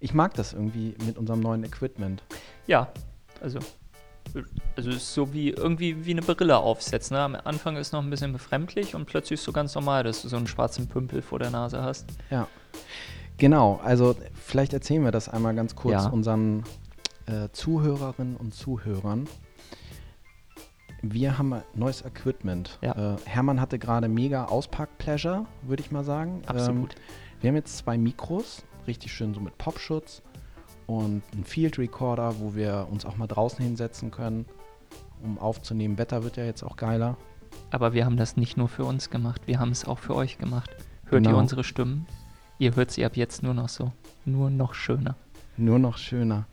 Ich mag das irgendwie mit unserem neuen Equipment. Ja, also also es ist so wie irgendwie wie eine Brille aufsetzen. Ne? Am Anfang ist noch ein bisschen befremdlich und plötzlich ist so ganz normal, dass du so einen schwarzen Pümpel vor der Nase hast. Ja. Genau, also vielleicht erzählen wir das einmal ganz kurz ja. unseren äh, Zuhörerinnen und Zuhörern. Wir haben neues Equipment. Ja. Äh, Hermann hatte gerade mega Auspack-Pleasure, würde ich mal sagen. Absolut. Ähm, wir haben jetzt zwei Mikros, richtig schön so mit Popschutz und einen Field Recorder, wo wir uns auch mal draußen hinsetzen können, um aufzunehmen. Wetter wird ja jetzt auch geiler. Aber wir haben das nicht nur für uns gemacht, wir haben es auch für euch gemacht. Hört genau. ihr unsere Stimmen? Ihr hört sie ab jetzt nur noch so. Nur noch schöner. Nur noch schöner.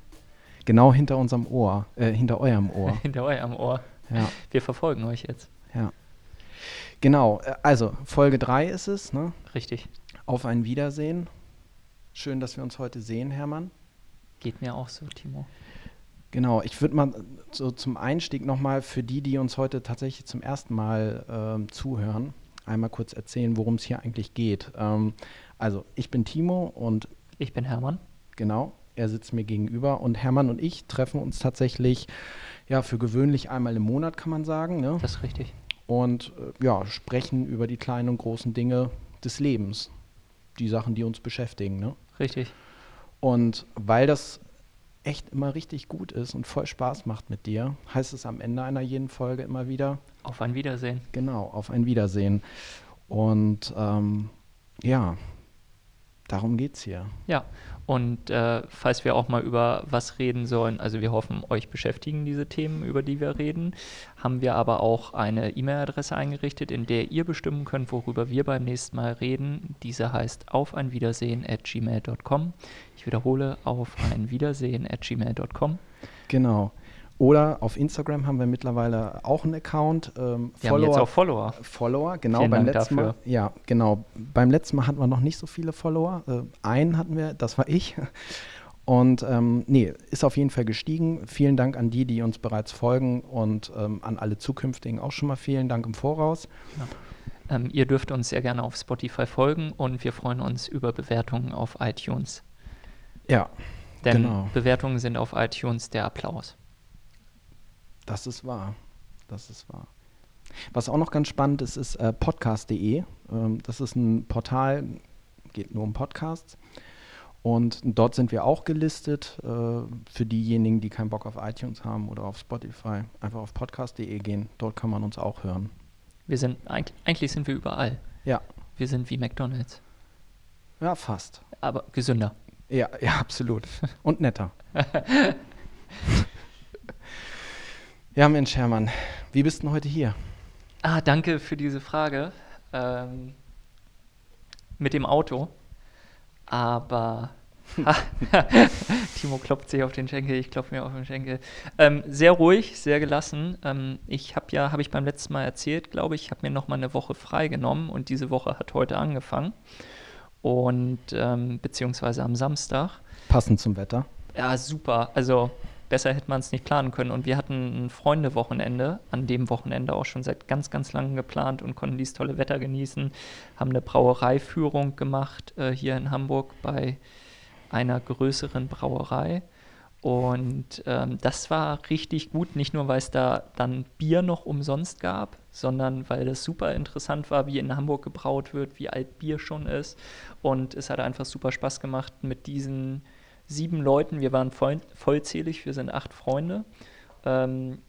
Genau hinter unserem Ohr, äh, hinter eurem Ohr. hinter eurem Ohr. Ja. Wir verfolgen euch jetzt. Ja. Genau, äh, also Folge 3 ist es, ne? Richtig. Auf ein Wiedersehen. Schön, dass wir uns heute sehen, Hermann. Geht mir auch so, Timo. Genau, ich würde mal so zum Einstieg nochmal für die, die uns heute tatsächlich zum ersten Mal äh, zuhören, einmal kurz erzählen, worum es hier eigentlich geht. Ähm, also, ich bin Timo und. Ich bin Hermann. Genau, er sitzt mir gegenüber und Hermann und ich treffen uns tatsächlich ja für gewöhnlich einmal im Monat, kann man sagen. Ne? Das ist richtig. Und äh, ja, sprechen über die kleinen und großen Dinge des Lebens. Die Sachen, die uns beschäftigen. Ne? Richtig. Und weil das echt immer richtig gut ist und voll Spaß macht mit dir, heißt es am Ende einer jeden Folge immer wieder. Auf ein Wiedersehen. Genau, auf ein Wiedersehen. Und ähm, ja, darum geht es hier. Ja, und äh, falls wir auch mal über was reden sollen, also wir hoffen, euch beschäftigen diese Themen, über die wir reden, haben wir aber auch eine E-Mail-Adresse eingerichtet, in der ihr bestimmen könnt, worüber wir beim nächsten Mal reden. Diese heißt auf ein Wiedersehen at gmail.com. Ich wiederhole, auf ein Wiedersehen at gmail.com. Genau. Oder auf Instagram haben wir mittlerweile auch einen Account. Ähm, wir Follower, haben jetzt auch Follower. Follower, genau. Vielen beim Dank letzten dafür. Mal, ja, genau. Beim letzten Mal hatten wir noch nicht so viele Follower. Äh, einen hatten wir, das war ich. Und ähm, nee, ist auf jeden Fall gestiegen. Vielen Dank an die, die uns bereits folgen und ähm, an alle zukünftigen auch schon mal vielen Dank im Voraus. Ja. Ähm, ihr dürft uns sehr gerne auf Spotify folgen und wir freuen uns über Bewertungen auf iTunes. Ja. Denn genau. Bewertungen sind auf iTunes der Applaus. Das ist wahr. Das ist wahr. Was auch noch ganz spannend ist, ist äh, podcast.de. Ähm, das ist ein Portal, geht nur um Podcasts. Und dort sind wir auch gelistet äh, für diejenigen, die keinen Bock auf iTunes haben oder auf Spotify. Einfach auf podcast.de gehen. Dort kann man uns auch hören. Wir sind eigentlich sind wir überall. Ja. Wir sind wie McDonald's. Ja, fast. Aber gesünder. Ja, ja, absolut. Und netter. Ja, Mensch, Hermann, wie bist du heute hier? Ah, danke für diese Frage. Ähm, mit dem Auto. Aber Timo klopft sich auf den Schenkel, ich klopfe mir auf den Schenkel. Ähm, sehr ruhig, sehr gelassen. Ähm, ich habe ja, habe ich beim letzten Mal erzählt, glaube ich, habe mir noch mal eine Woche freigenommen und diese Woche hat heute angefangen. Und ähm, beziehungsweise am Samstag. Passend zum Wetter. Ja, super. Also besser hätte man es nicht planen können. Und wir hatten ein Freunde-Wochenende, an dem Wochenende auch schon seit ganz, ganz langem geplant und konnten dieses tolle Wetter genießen. Haben eine Brauereiführung gemacht äh, hier in Hamburg bei einer größeren Brauerei. Und ähm, das war richtig gut, nicht nur weil es da dann Bier noch umsonst gab, sondern weil das super interessant war, wie in Hamburg gebraut wird, wie alt Bier schon ist. Und es hat einfach super Spaß gemacht, mit diesen sieben Leuten, wir waren voll, vollzählig, wir sind acht Freunde ähm,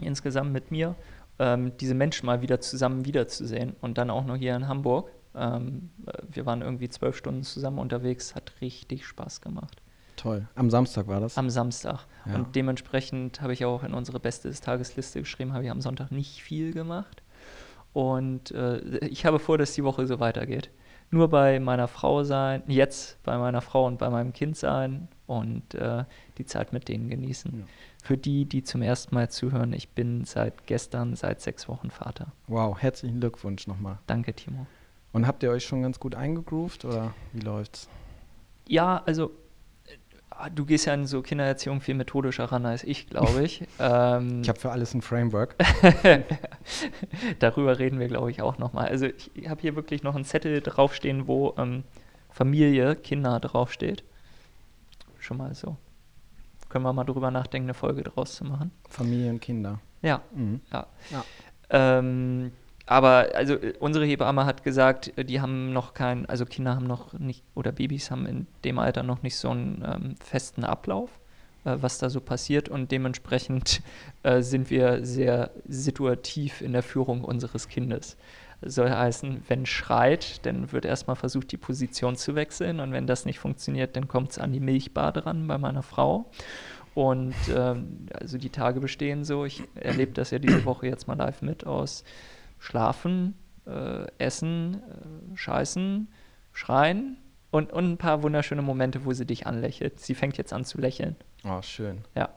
insgesamt mit mir, ähm, diese Menschen mal wieder zusammen wiederzusehen und dann auch noch hier in Hamburg. Ähm, äh, wir waren irgendwie zwölf Stunden zusammen unterwegs, hat richtig Spaß gemacht. Toll. Am Samstag war das? Am Samstag. Ja. Und dementsprechend habe ich auch in unsere Beste des Tagesliste geschrieben, habe ich am Sonntag nicht viel gemacht. Und äh, ich habe vor, dass die Woche so weitergeht nur bei meiner Frau sein, jetzt bei meiner Frau und bei meinem Kind sein und äh, die Zeit mit denen genießen. Ja. Für die, die zum ersten Mal zuhören, ich bin seit gestern, seit sechs Wochen Vater. Wow, herzlichen Glückwunsch nochmal. Danke, Timo. Und habt ihr euch schon ganz gut eingegroovt oder wie läuft's? Ja, also du gehst ja in so Kindererziehung viel methodischer ran als ich, glaube ich. ähm, ich habe für alles ein Framework. Darüber reden wir, glaube ich, auch nochmal. Also ich habe hier wirklich noch einen Zettel draufstehen, wo ähm, Familie, Kinder draufsteht. schon mal so. Können wir mal drüber nachdenken, eine Folge draus zu machen. Familie und Kinder. Ja, Mhm. ja. Ja. Ähm, aber also äh, unsere Hebamme hat gesagt, äh, die haben noch kein, also Kinder haben noch nicht, oder Babys haben in dem Alter noch nicht so einen ähm, festen Ablauf, äh, was da so passiert und dementsprechend äh, sind wir sehr situativ in der Führung unseres Kindes. Soll heißen, wenn schreit, dann wird erstmal versucht, die Position zu wechseln und wenn das nicht funktioniert, dann kommt es an die Milchbade ran bei meiner Frau. Und ähm, also die Tage bestehen so, ich erlebe das ja diese Woche jetzt mal live mit aus Schlafen, äh, Essen, äh, Scheißen, Schreien und, und ein paar wunderschöne Momente, wo sie dich anlächelt. Sie fängt jetzt an zu lächeln. Oh, schön. Ja.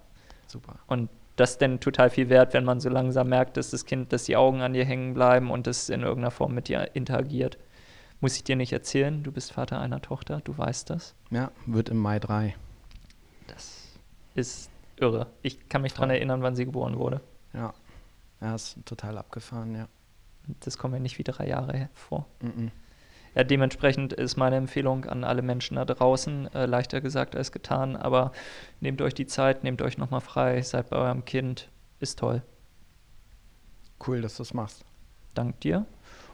Super. Und das ist dann total viel wert, wenn man so langsam merkt, dass das Kind, dass die Augen an dir hängen bleiben und es in irgendeiner Form mit dir interagiert. Muss ich dir nicht erzählen, du bist Vater einer Tochter, du weißt das. Ja, wird im Mai 3. Das ist irre. Ich kann mich daran erinnern, wann sie geboren wurde. Ja. Ja, ist total abgefahren, ja. Das kommt mir nicht wie drei Jahre vor. Mhm. Ja, dementsprechend ist meine Empfehlung an alle Menschen da draußen, äh, leichter gesagt als getan, aber nehmt euch die Zeit, nehmt euch nochmal frei, seid bei eurem Kind, ist toll. Cool, dass du es machst. Dank dir.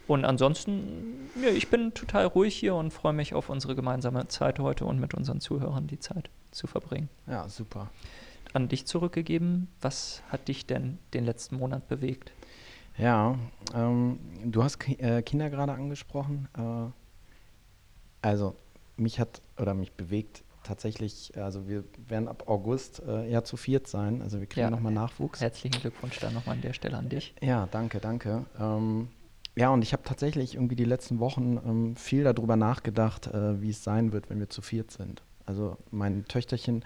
Und ansonsten, ja, ich bin total ruhig hier und freue mich auf unsere gemeinsame Zeit heute und mit unseren Zuhörern die Zeit zu verbringen. Ja, super. An dich zurückgegeben, was hat dich denn den letzten Monat bewegt? Ja, ähm, du hast Ki äh, Kinder gerade angesprochen. Äh, also mich hat oder mich bewegt tatsächlich, also wir werden ab August äh, ja zu viert sein. Also wir kriegen Ja. nochmal Nachwuchs. Herzlichen Glückwunsch da nochmal an der Stelle an dich. Ja, danke, danke. Ähm, ja, und ich habe tatsächlich irgendwie die letzten Wochen ähm, viel darüber nachgedacht, äh, wie es sein wird, wenn wir zu viert sind. Also mein Töchterchen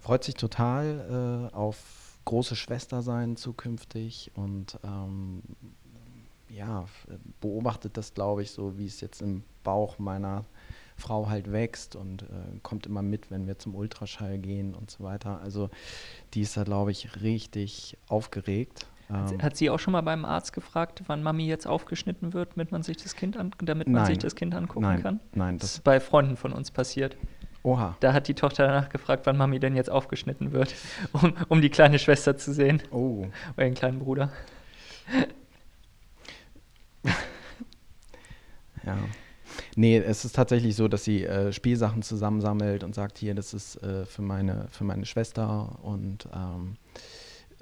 freut sich total äh, auf große Schwester sein zukünftig und ähm, ja, beobachtet das, glaube ich, so, wie es jetzt im Bauch meiner Frau halt wächst und äh, kommt immer mit, wenn wir zum Ultraschall gehen und so weiter. Also die ist da, glaube ich, richtig aufgeregt. Ähm, Hat sie auch schon mal beim Arzt gefragt, wann Mami jetzt aufgeschnitten wird, damit man sich das Kind, an, damit man sich Nein. das kind angucken nein, kann? nein, Das das, ist bei Freunden von uns passiert. Oha, Da hat die Tochter danach gefragt, wann Mami denn jetzt aufgeschnitten wird, um, um die kleine Schwester zu sehen. oh, Oder den kleinen Bruder. ja. Nee, es ist tatsächlich so, dass sie äh, Spielsachen zusammensammelt und sagt, hier, das ist äh, für, meine, für meine Schwester und ähm,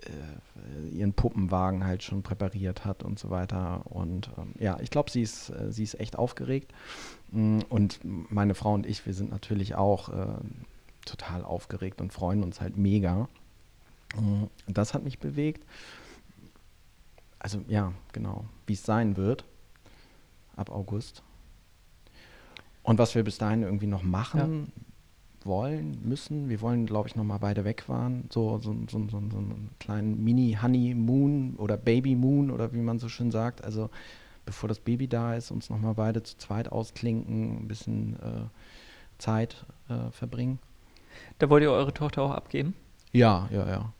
äh, ihren Puppenwagen halt schon präpariert hat und so weiter. Und ähm, ja, ich glaube, sie ist, äh, sie ist echt aufgeregt. Mm, Und meine Frau und ich, wir sind natürlich auch äh, total aufgeregt und freuen uns halt mega. Mm, Das hat mich bewegt. Also ja, genau, wie es sein wird ab August. Und was wir bis dahin irgendwie noch machen wollen, müssen, wir wollen, glaube ich, noch mal beide wegfahren. So, so, so, so, so einen kleinen Mini-Honeymoon oder Baby-Moon oder wie man so schön sagt. Also bevor das Baby da ist, uns noch mal beide zu zweit ausklinken, ein bisschen äh, Zeit äh, verbringen. Da wollt ihr eure Tochter auch abgeben. Ja, ja, ja.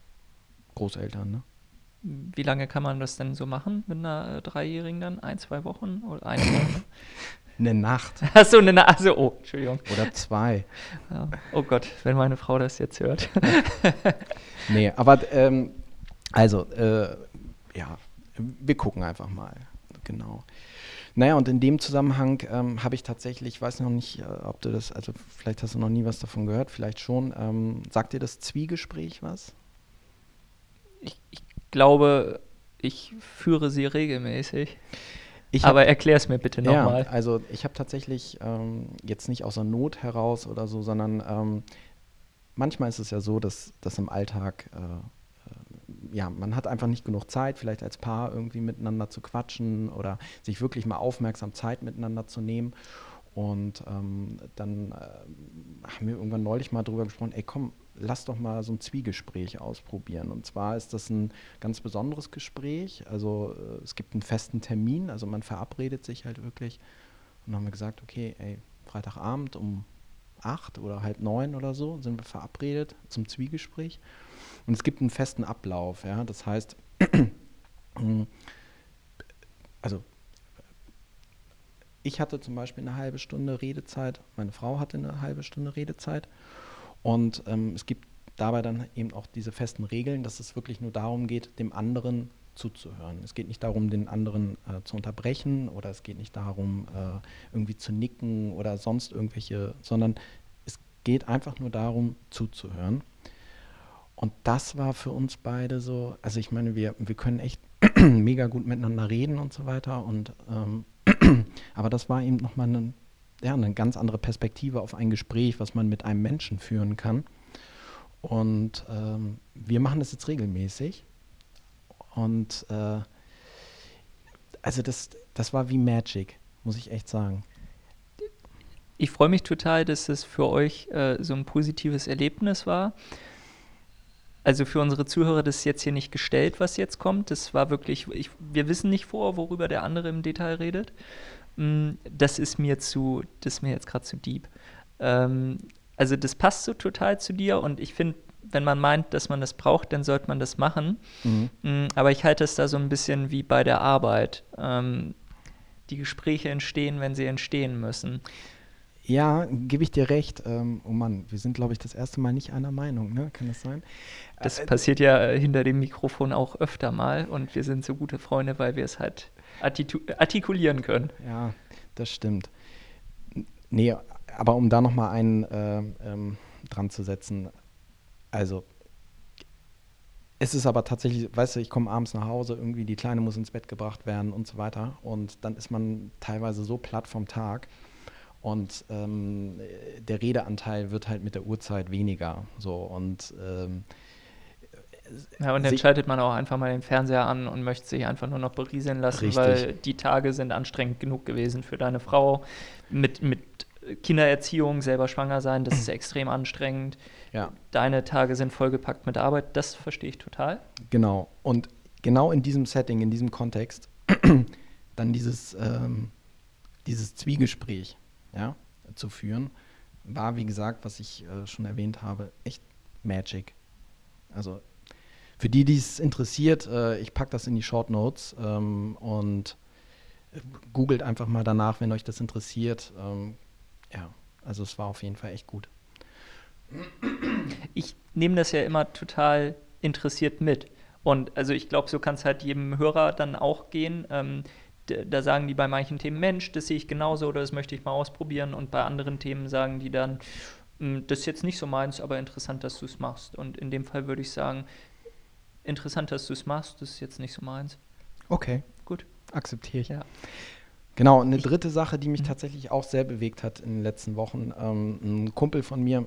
Großeltern, ne? Wie lange kann man das denn so machen mit einer äh, Dreijährigen dann? Ein, zwei Wochen oder eine Woche? Eine Nacht Achso, eine Nase. Oh, Entschuldigung. oder zwei. Ja. Oh Gott, wenn meine Frau das jetzt hört. Nee, aber ähm, also, äh, ja, wir gucken einfach mal. Genau. Naja, und in dem Zusammenhang ähm, habe ich tatsächlich, ich weiß noch nicht, äh, ob du das, also vielleicht hast du noch nie was davon gehört, vielleicht schon. Ähm, sagt dir das Zwiegespräch was? Ich, ich glaube, ich führe sie regelmäßig. Ich Aber erklär es mir bitte Ja, nochmal. also ich habe tatsächlich ähm, jetzt nicht aus der Not heraus oder so, sondern ähm, manchmal ist es ja so, dass, dass im Alltag, äh, ja, man hat einfach nicht genug Zeit, vielleicht als Paar irgendwie miteinander zu quatschen oder sich wirklich mal aufmerksam Zeit miteinander zu nehmen. Und ähm, dann äh, haben wir irgendwann neulich mal drüber gesprochen, ey komm, lass doch mal so ein Zwiegespräch ausprobieren. Und zwar ist das ein ganz besonderes Gespräch. Also äh, es gibt einen festen Termin, also man verabredet sich halt wirklich. Und dann haben wir gesagt, okay, ey, Freitagabend um acht oder halb neun oder so sind wir verabredet zum Zwiegespräch. Und es gibt einen festen Ablauf, ja. Das heißt, also ich hatte zum Beispiel eine halbe Stunde Redezeit, meine Frau hatte eine halbe Stunde Redezeit. Und ähm, es gibt dabei dann eben auch diese festen Regeln, dass es wirklich nur darum geht, dem anderen zuzuhören. Es geht nicht darum, den anderen äh, zu unterbrechen oder es geht nicht darum, äh, irgendwie zu nicken oder sonst irgendwelche, sondern es geht einfach nur darum, zuzuhören. Und das war für uns beide so, also ich meine, wir, wir können echt mega gut miteinander reden und so weiter. Und ähm, aber das war eben nochmal eine, ja, eine ganz andere Perspektive auf ein Gespräch, was man mit einem Menschen führen kann. Und ähm, wir machen das jetzt regelmäßig. Und äh, also das, das war wie Magic, muss ich echt sagen. Ich freue mich total, dass es für euch äh, so ein positives Erlebnis war. Also für unsere Zuhörer, das ist jetzt hier nicht gestellt, was jetzt kommt. Das war wirklich, ich, wir wissen nicht vor, worüber der andere im Detail redet. Mm, das ist mir zu, das ist mir jetzt gerade zu deep. Ähm, also das passt so total zu dir und ich finde, wenn man meint, dass man das braucht, dann sollte man das machen. Mhm. Mm, aber ich halte es da so ein bisschen wie bei der Arbeit. Ähm, die Gespräche entstehen, wenn sie entstehen müssen. Ja, gebe ich dir recht. Ähm, oh Mann, wir sind, glaube ich, das erste Mal nicht einer Meinung, ne? Kann das sein? Das äh, passiert ja äh, hinter dem Mikrofon auch öfter mal und wir sind so gute Freunde, weil wir es halt artikulieren können. Ja, das stimmt. Nee, aber um da nochmal einen äh, ähm, dran zu setzen, also es ist aber tatsächlich, weißt du, ich komme abends nach Hause, irgendwie die Kleine muss ins Bett gebracht werden und so weiter und dann ist man teilweise so platt vom Tag und ähm, der Redeanteil wird halt mit der Uhrzeit weniger. So und ähm, ja, und dann schaltet man auch einfach mal den Fernseher an und möchte sich einfach nur noch berieseln lassen, richtig. weil die Tage sind anstrengend genug gewesen für deine Frau. Mit, mit Kindererziehung, selber schwanger sein, das ist extrem anstrengend. Ja. Deine Tage sind vollgepackt mit Arbeit, das verstehe ich total. Genau. Und genau in diesem Setting, in diesem Kontext, dann dieses, ähm, dieses Zwiegespräch ja, zu führen, war, wie gesagt, was ich äh, schon erwähnt habe, echt Magic. Also für die, die es interessiert, äh, ich packe das in die Short Notes ähm, und äh, googelt einfach mal danach, wenn euch das interessiert. Ähm, ja, also es war auf jeden Fall echt gut. Ich nehme das ja immer total interessiert mit. Und also ich glaube, so kann es halt jedem Hörer dann auch gehen. Ähm, da sagen die bei manchen Themen, Mensch, das sehe ich genauso oder das möchte ich mal ausprobieren. Und bei anderen Themen sagen die dann, hm, das ist jetzt nicht so meins, aber interessant, dass du es machst. Und in dem Fall würde ich sagen, interessant, dass du es machst, das ist jetzt nicht so meins. Okay. Gut. Akzeptiere ich. Ja. Genau, eine dritte Sache, die mich mhm. tatsächlich auch sehr bewegt hat in den letzten Wochen. Ähm, ein Kumpel von mir,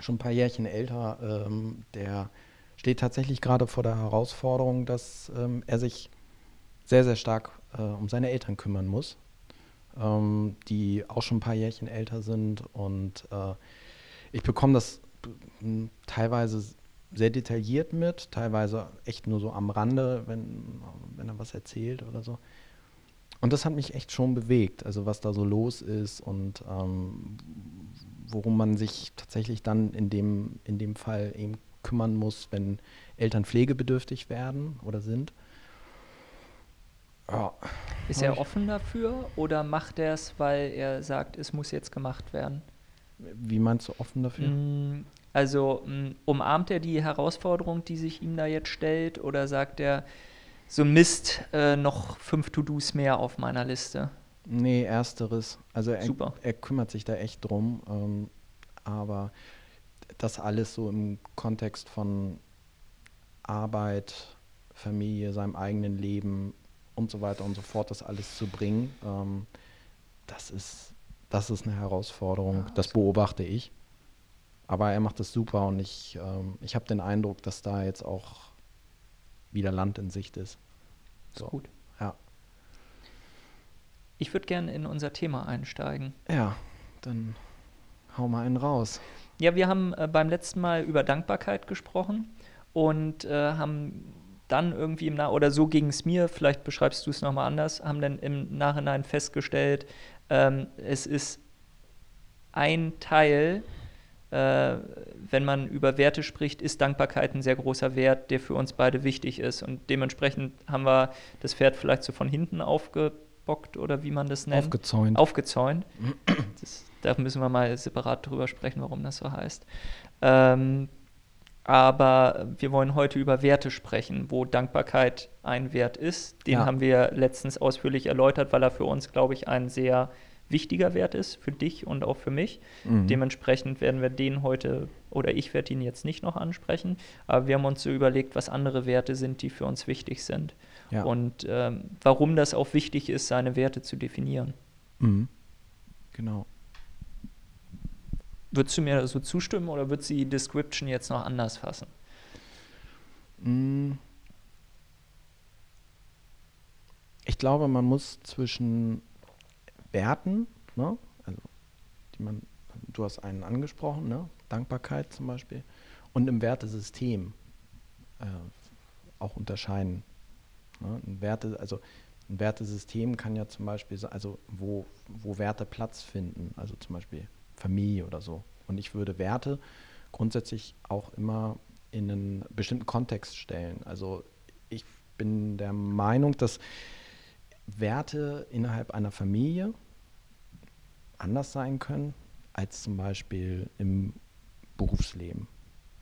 schon ein paar Jährchen älter, ähm, der steht tatsächlich gerade vor der Herausforderung, dass ähm, er sich sehr, sehr stark äh, um seine Eltern kümmern muss, ähm, die auch schon ein paar Jährchen älter sind. Und äh, ich bekomme das teilweise sehr detailliert mit, teilweise echt nur so am Rande, wenn, wenn er was erzählt oder so. Und das hat mich echt schon bewegt, also was da so los ist und ähm, worum man sich tatsächlich dann in dem, in dem Fall eben kümmern muss, wenn Eltern pflegebedürftig werden oder sind. Ja. Ist er offen dafür oder macht er es, weil er sagt, es muss jetzt gemacht werden? Wie meinst du offen dafür? Mm, also mm, umarmt er die Herausforderung, die sich ihm da jetzt stellt, oder sagt er, so Mist, äh, noch fünf To-Dos mehr auf meiner Liste? Nee, ersteres. Also er, er kümmert sich da echt drum. Ähm, aber das alles so im Kontext von Arbeit, Familie, seinem eigenen Leben und so weiter und so fort, das alles zu bringen, ähm, das, ist, das ist eine Herausforderung. Ja, das beobachte ich. Aber er macht das super und ich, ähm, ich habe den Eindruck, dass da jetzt auch wieder Land in Sicht ist. So. Ist gut. Ja. Ich würde gerne in unser Thema einsteigen. Ja, dann hau mal einen raus. Ja, wir haben äh, beim letzten Mal über Dankbarkeit gesprochen und äh, haben dann irgendwie im Nach oder so ging es mir, vielleicht beschreibst du es nochmal anders, haben dann im Nachhinein festgestellt, ähm, es ist ein Teil, äh, wenn man über Werte spricht, ist Dankbarkeit ein sehr großer Wert, der für uns beide wichtig ist. Und dementsprechend haben wir das Pferd vielleicht so von hinten aufgebaut aufgestockt oder wie man das nennt. Aufgezäunt. Aufgezäunt. Das, da müssen wir mal separat drüber sprechen, warum das so heißt. Ähm, aber wir wollen heute über Werte sprechen, wo Dankbarkeit ein Wert ist. Den Ja. haben wir letztens ausführlich erläutert, weil er für uns, glaube ich, ein sehr wichtiger Wert ist, für dich und auch für mich. Mhm. Dementsprechend werden wir den heute, oder ich werde ihn jetzt nicht noch ansprechen, aber wir haben uns so überlegt, was andere Werte sind, die für uns wichtig sind. Ja. Und ähm, warum das auch wichtig ist, seine Werte zu definieren. Mhm. Genau. Würdest du mir so zustimmen oder würdest du die Description jetzt noch anders fassen? Mm. Ich glaube, man muss zwischen Werten, ne, also die man, du hast einen angesprochen, ne, Dankbarkeit zum Beispiel, und im Wertesystem äh, auch unterscheiden. Ne? Ein Werte, also ein Wertesystem kann ja zum Beispiel, also wo, wo Werte Platz finden, also zum Beispiel Familie oder so. Und ich würde Werte grundsätzlich auch immer in einen bestimmten Kontext stellen. Also ich bin der Meinung, dass Werte innerhalb einer Familie anders sein können als zum Beispiel im Berufsleben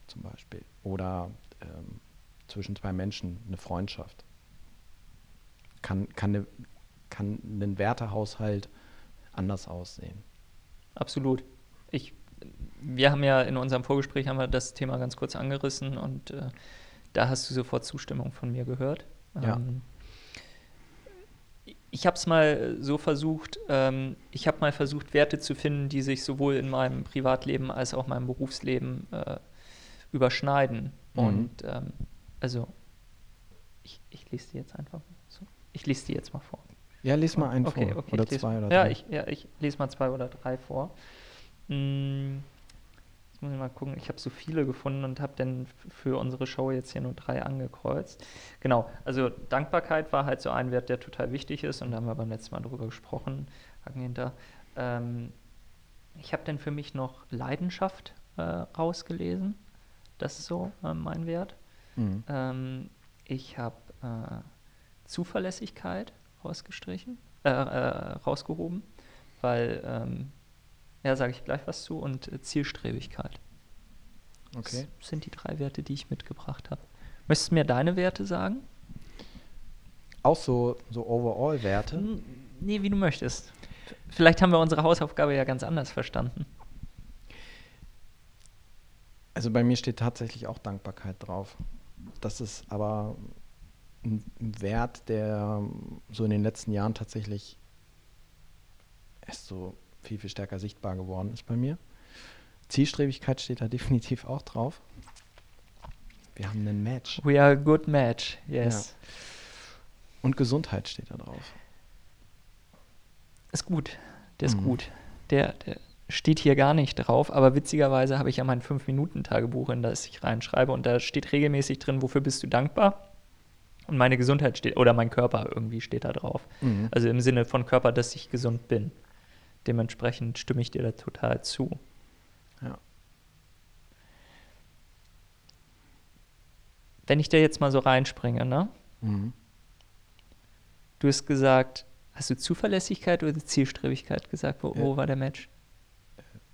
zum Beispiel oder ähm, zwischen zwei Menschen eine Freundschaft. Kann, kann, eine, kann ein Wertehaushalt anders aussehen. Absolut. Ich, wir haben ja in unserem Vorgespräch haben wir das Thema ganz kurz angerissen und äh, da hast du sofort Zustimmung von mir gehört. Ja. Ähm, ich habe es mal so versucht, ähm, ich habe mal versucht, Werte zu finden, die sich sowohl in meinem Privatleben als auch meinem Berufsleben äh, überschneiden. Mhm. Und ähm, also, ich, ich lese die jetzt einfach so. Ich lese die jetzt mal vor. Ja, lies mal einen Okay, vor. okay, oder lese- zwei oder ja, drei. Ich, ja, ich lese mal zwei oder drei vor. Mm, Jetzt muss ich mal gucken. Ich habe so viele gefunden und habe dann für unsere Show jetzt hier nur drei angekreuzt. Genau, also Dankbarkeit war halt so ein Wert, der total wichtig ist und da haben wir beim letzten Mal drüber gesprochen. Haken hinter. Ähm, ich habe dann für mich noch Leidenschaft äh, rausgelesen. Das ist so äh, mein Wert. Mhm. Ähm, ich habe äh, Zuverlässigkeit rausgestrichen, äh, äh, rausgehoben, weil, ähm, ja, sage ich gleich was zu, und äh, Zielstrebigkeit. Okay. Das sind die drei Werte, die ich mitgebracht habe. Möchtest du mir deine Werte sagen? Auch so, so Overall-Werte. Nee, wie du möchtest. Vielleicht haben wir unsere Hausaufgabe ja ganz anders verstanden. Also bei mir steht tatsächlich auch Dankbarkeit drauf. Das ist aber ein Wert, der so in den letzten Jahren tatsächlich erst so viel, viel stärker sichtbar geworden ist bei mir. Zielstrebigkeit steht da definitiv auch drauf. Wir haben ein Match. We are a good match, yes. Und Gesundheit steht da drauf. Ist gut, der ist Mhm. gut. Der, der steht hier gar nicht drauf, aber witzigerweise habe ich ja mein 5-Minuten-Tagebuch, in das ich reinschreibe und da steht regelmäßig drin, wofür bist du dankbar? Und meine Gesundheit steht, oder mein Körper irgendwie steht da drauf. Mhm. Also im Sinne von Körper, dass ich gesund bin. Dementsprechend stimme ich dir da total zu. Ja. Wenn ich da jetzt mal so reinspringe, ne? Mhm. Du hast gesagt, hast du Zuverlässigkeit oder Zielstrebigkeit gesagt? Wo, Ja. wo war der Match?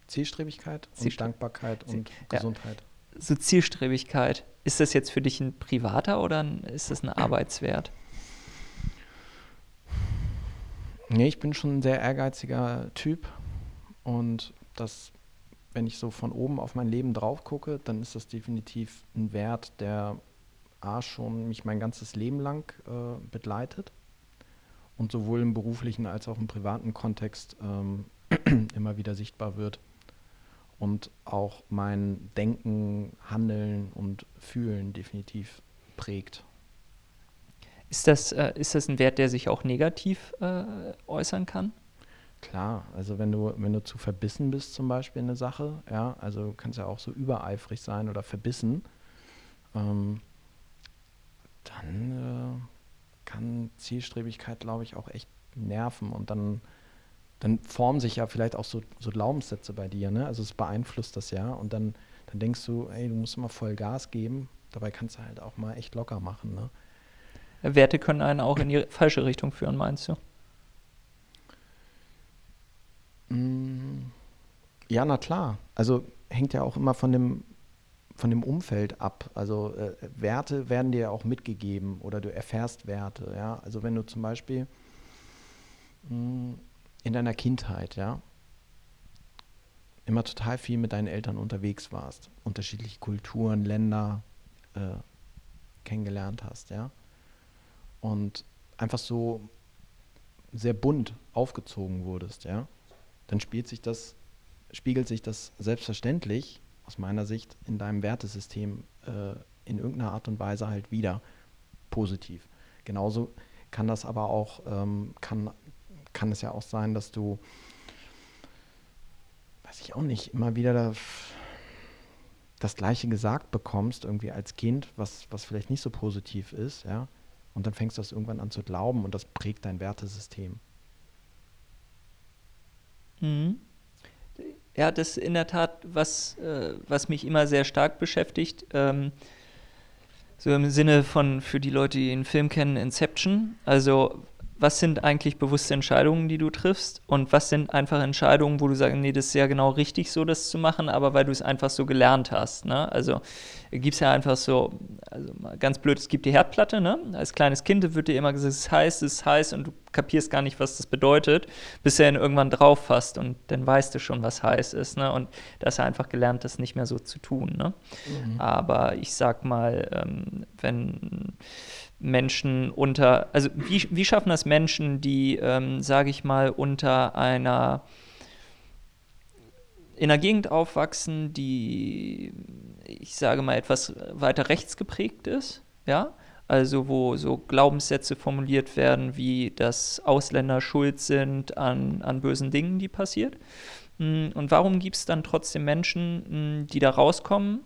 Zielstrebigkeit und Zielstre- Dankbarkeit Ziel- und ja. Gesundheit. So Zielstrebigkeit. Ist das jetzt für dich ein privater oder ist das ein Arbeitswert? Nee, ich bin schon ein sehr ehrgeiziger Typ und das, wenn ich so von oben auf mein Leben drauf gucke, dann ist das definitiv ein Wert, der A schon mich mein ganzes Leben lang äh, begleitet und sowohl im beruflichen als auch im privaten Kontext ähm, immer wieder sichtbar wird und auch mein Denken, Handeln und Fühlen definitiv prägt. Ist das, äh, ist das ein Wert, der sich auch negativ äh, äußern kann? Klar, also wenn du, wenn du zu verbissen bist zum Beispiel in eine Sache, ja, also du kannst ja auch so übereifrig sein oder verbissen, ähm, dann äh, kann Zielstrebigkeit, glaube ich, auch echt nerven und dann, dann formen sich ja vielleicht auch so, so Glaubenssätze bei dir, ne? Also es beeinflusst das ja und dann, dann denkst du, ey, du musst immer voll Gas geben, dabei kannst du halt auch mal echt locker machen, ne? Werte können einen auch in die falsche Richtung führen, meinst du? Mm, ja, na klar. Also hängt ja auch immer von dem, von dem Umfeld ab. Also äh, Werte werden dir ja auch mitgegeben oder du erfährst Werte. Ja? Also wenn du zum Beispiel mh, mm, in deiner Kindheit, ja, immer total viel mit deinen Eltern unterwegs warst, unterschiedliche Kulturen, Länder äh, kennengelernt hast, ja, und einfach so sehr bunt aufgezogen wurdest, ja, dann spielt sich das, spiegelt sich das selbstverständlich aus meiner Sicht in deinem Wertesystem äh, in irgendeiner Art und Weise halt wieder positiv. Genauso kann das aber auch, ähm, kann, kann es ja auch sein, dass du weiß ich auch nicht, immer wieder das, das Gleiche gesagt bekommst, irgendwie als Kind, was, was vielleicht nicht so positiv ist, ja. Und dann fängst du das irgendwann an zu glauben und das prägt dein Wertesystem. Mhm. Ja, das ist in der Tat was, äh, was mich immer sehr stark beschäftigt. Ähm, so im Sinne von, für die Leute, die den Film kennen, Inception. Also was sind eigentlich bewusste Entscheidungen, die du triffst und was sind einfach Entscheidungen, wo du sagst, nee, das ist ja genau richtig so, das zu machen, aber weil du es einfach so gelernt hast. Ne? Also gibt es ja einfach so, also ganz blöd, es gibt die Herdplatte, ne? als kleines Kind wird dir immer gesagt, es ist heiß, es ist heiß und du kapierst gar nicht, was das bedeutet, bis er ihn irgendwann drauf fasst und dann weißt du schon, was heiß ist. Ne? Und da hast du einfach gelernt, das nicht mehr so zu tun. Ne? Mhm. Aber ich sag mal, ähm, wenn Menschen unter, also wie, wie schaffen das Menschen, die, ähm, sage ich mal, unter einer in einer Gegend aufwachsen, die, ich sage mal, etwas weiter rechts geprägt ist, ja, also wo so Glaubenssätze formuliert werden, wie dass Ausländer schuld sind an, an bösen Dingen, die passiert. Hm, und warum gibt es dann trotzdem Menschen, hm, die da rauskommen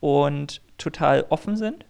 und total offen sind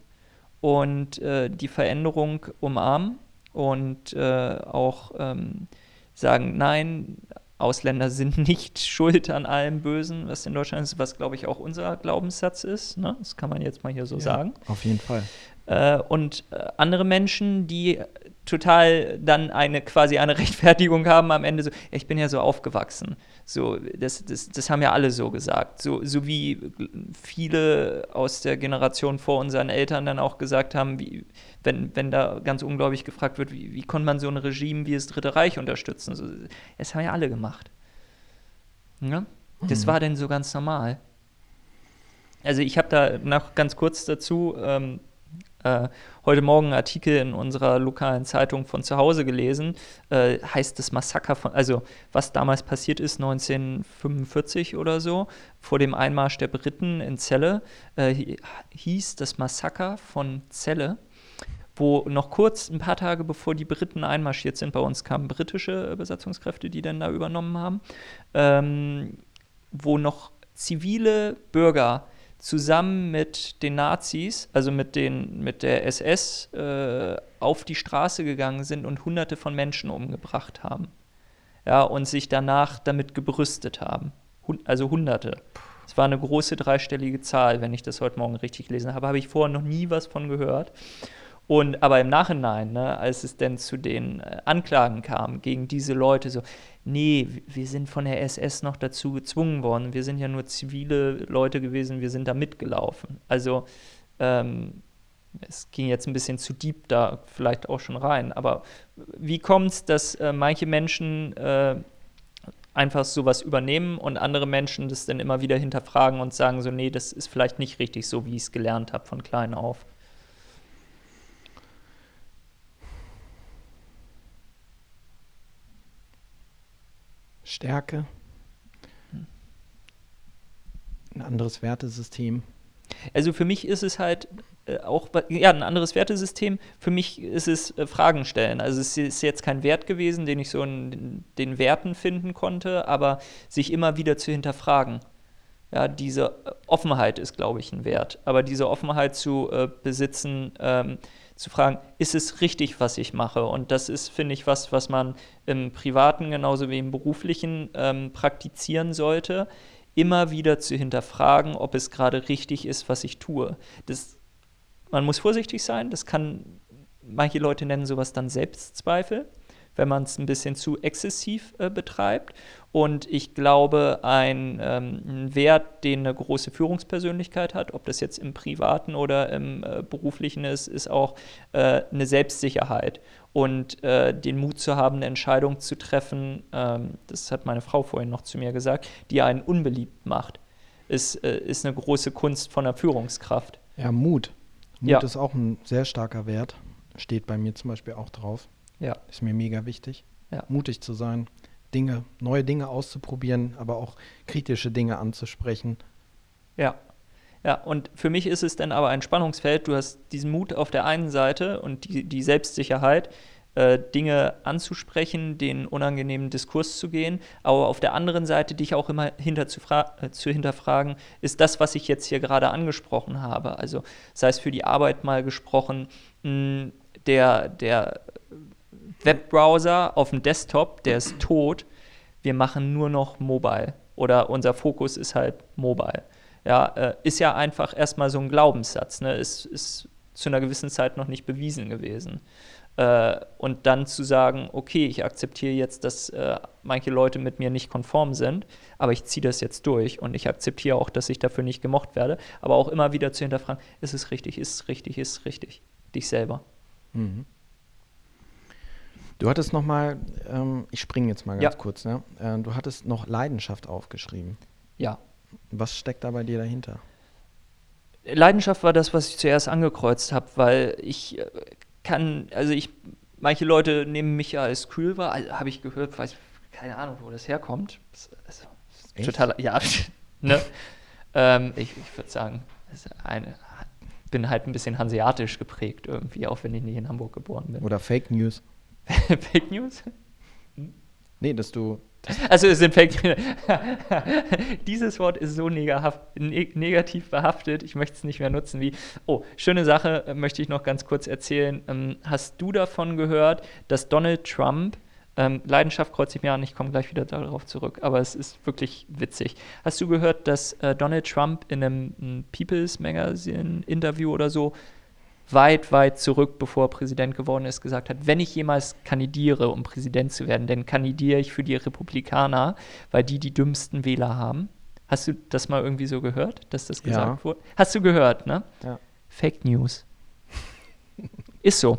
und äh, die Veränderung umarmen und äh, auch ähm, sagen, nein, Ausländer sind nicht schuld an allem Bösen, was in Deutschland ist, was glaube ich auch unser Glaubenssatz ist. Ne? Das kann man jetzt mal hier so ja, sagen. Auf jeden Fall. Äh, und äh, andere Menschen, die total dann eine quasi eine Rechtfertigung haben am Ende so, ich bin ja so aufgewachsen. So, das, das, das haben ja alle so gesagt. So, so wie viele aus der Generation vor unseren Eltern dann auch gesagt haben, wie, wenn, wenn da ganz unglaublich gefragt wird, wie, wie konnte man so ein Regime wie das Dritte Reich unterstützen? So, das haben ja alle gemacht. Ja? Das mhm. war denn so ganz normal. Also ich habe da noch ganz kurz dazu ähm, äh, heute Morgen einen Artikel in unserer lokalen Zeitung von zu Hause gelesen, äh, heißt das Massaker von, also was damals passiert ist, 1945 oder so, vor dem Einmarsch der Briten in Celle, äh, hieß das Massaker von Celle wo noch kurz, ein paar Tage bevor die Briten einmarschiert sind, bei uns kamen britische Besatzungskräfte, die dann da übernommen haben, ähm, wo noch zivile Bürger zusammen mit den Nazis, also mit, den, mit der SS, äh, auf die Straße gegangen sind und hunderte von Menschen umgebracht haben. Ja, und sich danach damit gebrüstet haben. Hun also hunderte. Es war eine große dreistellige Zahl, wenn ich das heute Morgen richtig gelesen habe. Habe ich vorher noch nie was von gehört. Und aber im Nachhinein, ne, als es denn zu den äh, Anklagen kam gegen diese Leute, so, nee, wir sind von der SS noch dazu gezwungen worden. Wir sind ja nur zivile Leute gewesen, wir sind da mitgelaufen. Also ähm, es ging jetzt ein bisschen zu deep da vielleicht auch schon rein. Aber wie kommt es, dass äh, manche Menschen äh, einfach sowas übernehmen und andere Menschen das dann immer wieder hinterfragen und sagen so, nee, das ist vielleicht nicht richtig so, wie ich es gelernt habe von klein auf? Stärke, ein anderes Wertesystem. Also für mich ist es halt äh, auch ja, ein anderes Wertesystem. Für mich ist es äh, Fragen stellen. Also es ist jetzt kein Wert gewesen, den ich so in den Werten finden konnte, aber sich immer wieder zu hinterfragen. Ja, diese Offenheit ist, glaube ich, ein Wert. Aber diese Offenheit zu äh, besitzen, ähm, zu fragen, ist es richtig, was ich mache? Und das ist, finde ich, was, was man im privaten genauso wie im beruflichen ähm, praktizieren sollte, immer wieder zu hinterfragen, ob es gerade richtig ist, was ich tue. Das, man muss vorsichtig sein, das kann, manche Leute nennen sowas dann Selbstzweifel. Wenn man es ein bisschen zu exzessiv äh, betreibt. Und ich glaube, ein, ähm, ein, Wert, den eine große Führungspersönlichkeit hat, ob das jetzt im privaten oder im äh, beruflichen ist, ist auch äh, eine Selbstsicherheit und äh, den Mut zu haben, eine Entscheidung zu treffen, ähm, das hat meine Frau vorhin noch zu mir gesagt, die einen unbeliebt macht, ist, äh, ist eine große Kunst von der Führungskraft. Ja, Mut. Mut ja. ist auch ein sehr starker Wert. Steht bei mir zum Beispiel auch drauf. Ja. Ist mir mega wichtig. Ja. Mutig zu sein, Dinge, neue Dinge auszuprobieren, aber auch kritische Dinge anzusprechen. Ja. Ja, und für mich ist es dann aber ein Spannungsfeld. Du hast diesen Mut auf der einen Seite und die, die Selbstsicherheit, äh, Dinge anzusprechen, den unangenehmen Diskurs zu gehen, aber auf der anderen Seite dich auch immer hinter zu, äh, zu hinterfragen, ist das, was ich jetzt hier gerade angesprochen habe, also sei es für die Arbeit mal gesprochen, mh, der, der Webbrowser auf dem Desktop, der ist tot. Wir machen nur noch Mobile oder unser Fokus ist halt Mobile. Ja, äh, ist ja einfach erstmal so ein Glaubenssatz, ne? ist, ist zu einer gewissen Zeit noch nicht bewiesen gewesen. Äh, und dann zu sagen, okay, ich akzeptiere jetzt, dass äh, manche Leute mit mir nicht konform sind, aber ich ziehe das jetzt durch und ich akzeptiere auch, dass ich dafür nicht gemocht werde, aber auch immer wieder zu hinterfragen, ist es richtig, ist es richtig, ist es richtig, dich selber. Mhm. Du hattest noch mal, ähm, ich springe jetzt mal ganz ja. kurz, ne? Äh, du hattest noch Leidenschaft aufgeschrieben. Ja. Was steckt da bei dir dahinter? Leidenschaft war das, was ich zuerst angekreuzt habe, weil ich äh, kann, also ich, manche Leute nehmen mich ja als kühl wahr, also, habe ich gehört, weiß keine Ahnung, wo das herkommt. Das, also, total, ja, ne? ähm, ich, ich würde sagen, eine, bin halt ein bisschen hanseatisch geprägt irgendwie, auch wenn ich nicht in Hamburg geboren bin. Oder Fake News. Fake News? Nee, dass du. Also es sind Fake News. Dieses Wort ist so negativ behaftet, ich möchte es nicht mehr nutzen wie. Oh, schöne Sache äh, möchte ich noch ganz kurz erzählen. Ähm, hast du davon gehört, dass Donald Trump ähm, Leidenschaft kreuze ich mir an, ich komme gleich wieder darauf zurück, aber es ist wirklich witzig. Hast du gehört, dass äh, Donald Trump in einem, einem People's Magazine Interview oder so weit, weit zurück, bevor er Präsident geworden ist, gesagt hat, wenn ich jemals kandidiere, um Präsident zu werden, dann kandidiere ich für die Republikaner, weil die die dümmsten Wähler haben. Hast du das mal irgendwie so gehört, dass das gesagt ja. wurde? Hast du gehört, ne? Ja. Fake News. ist so.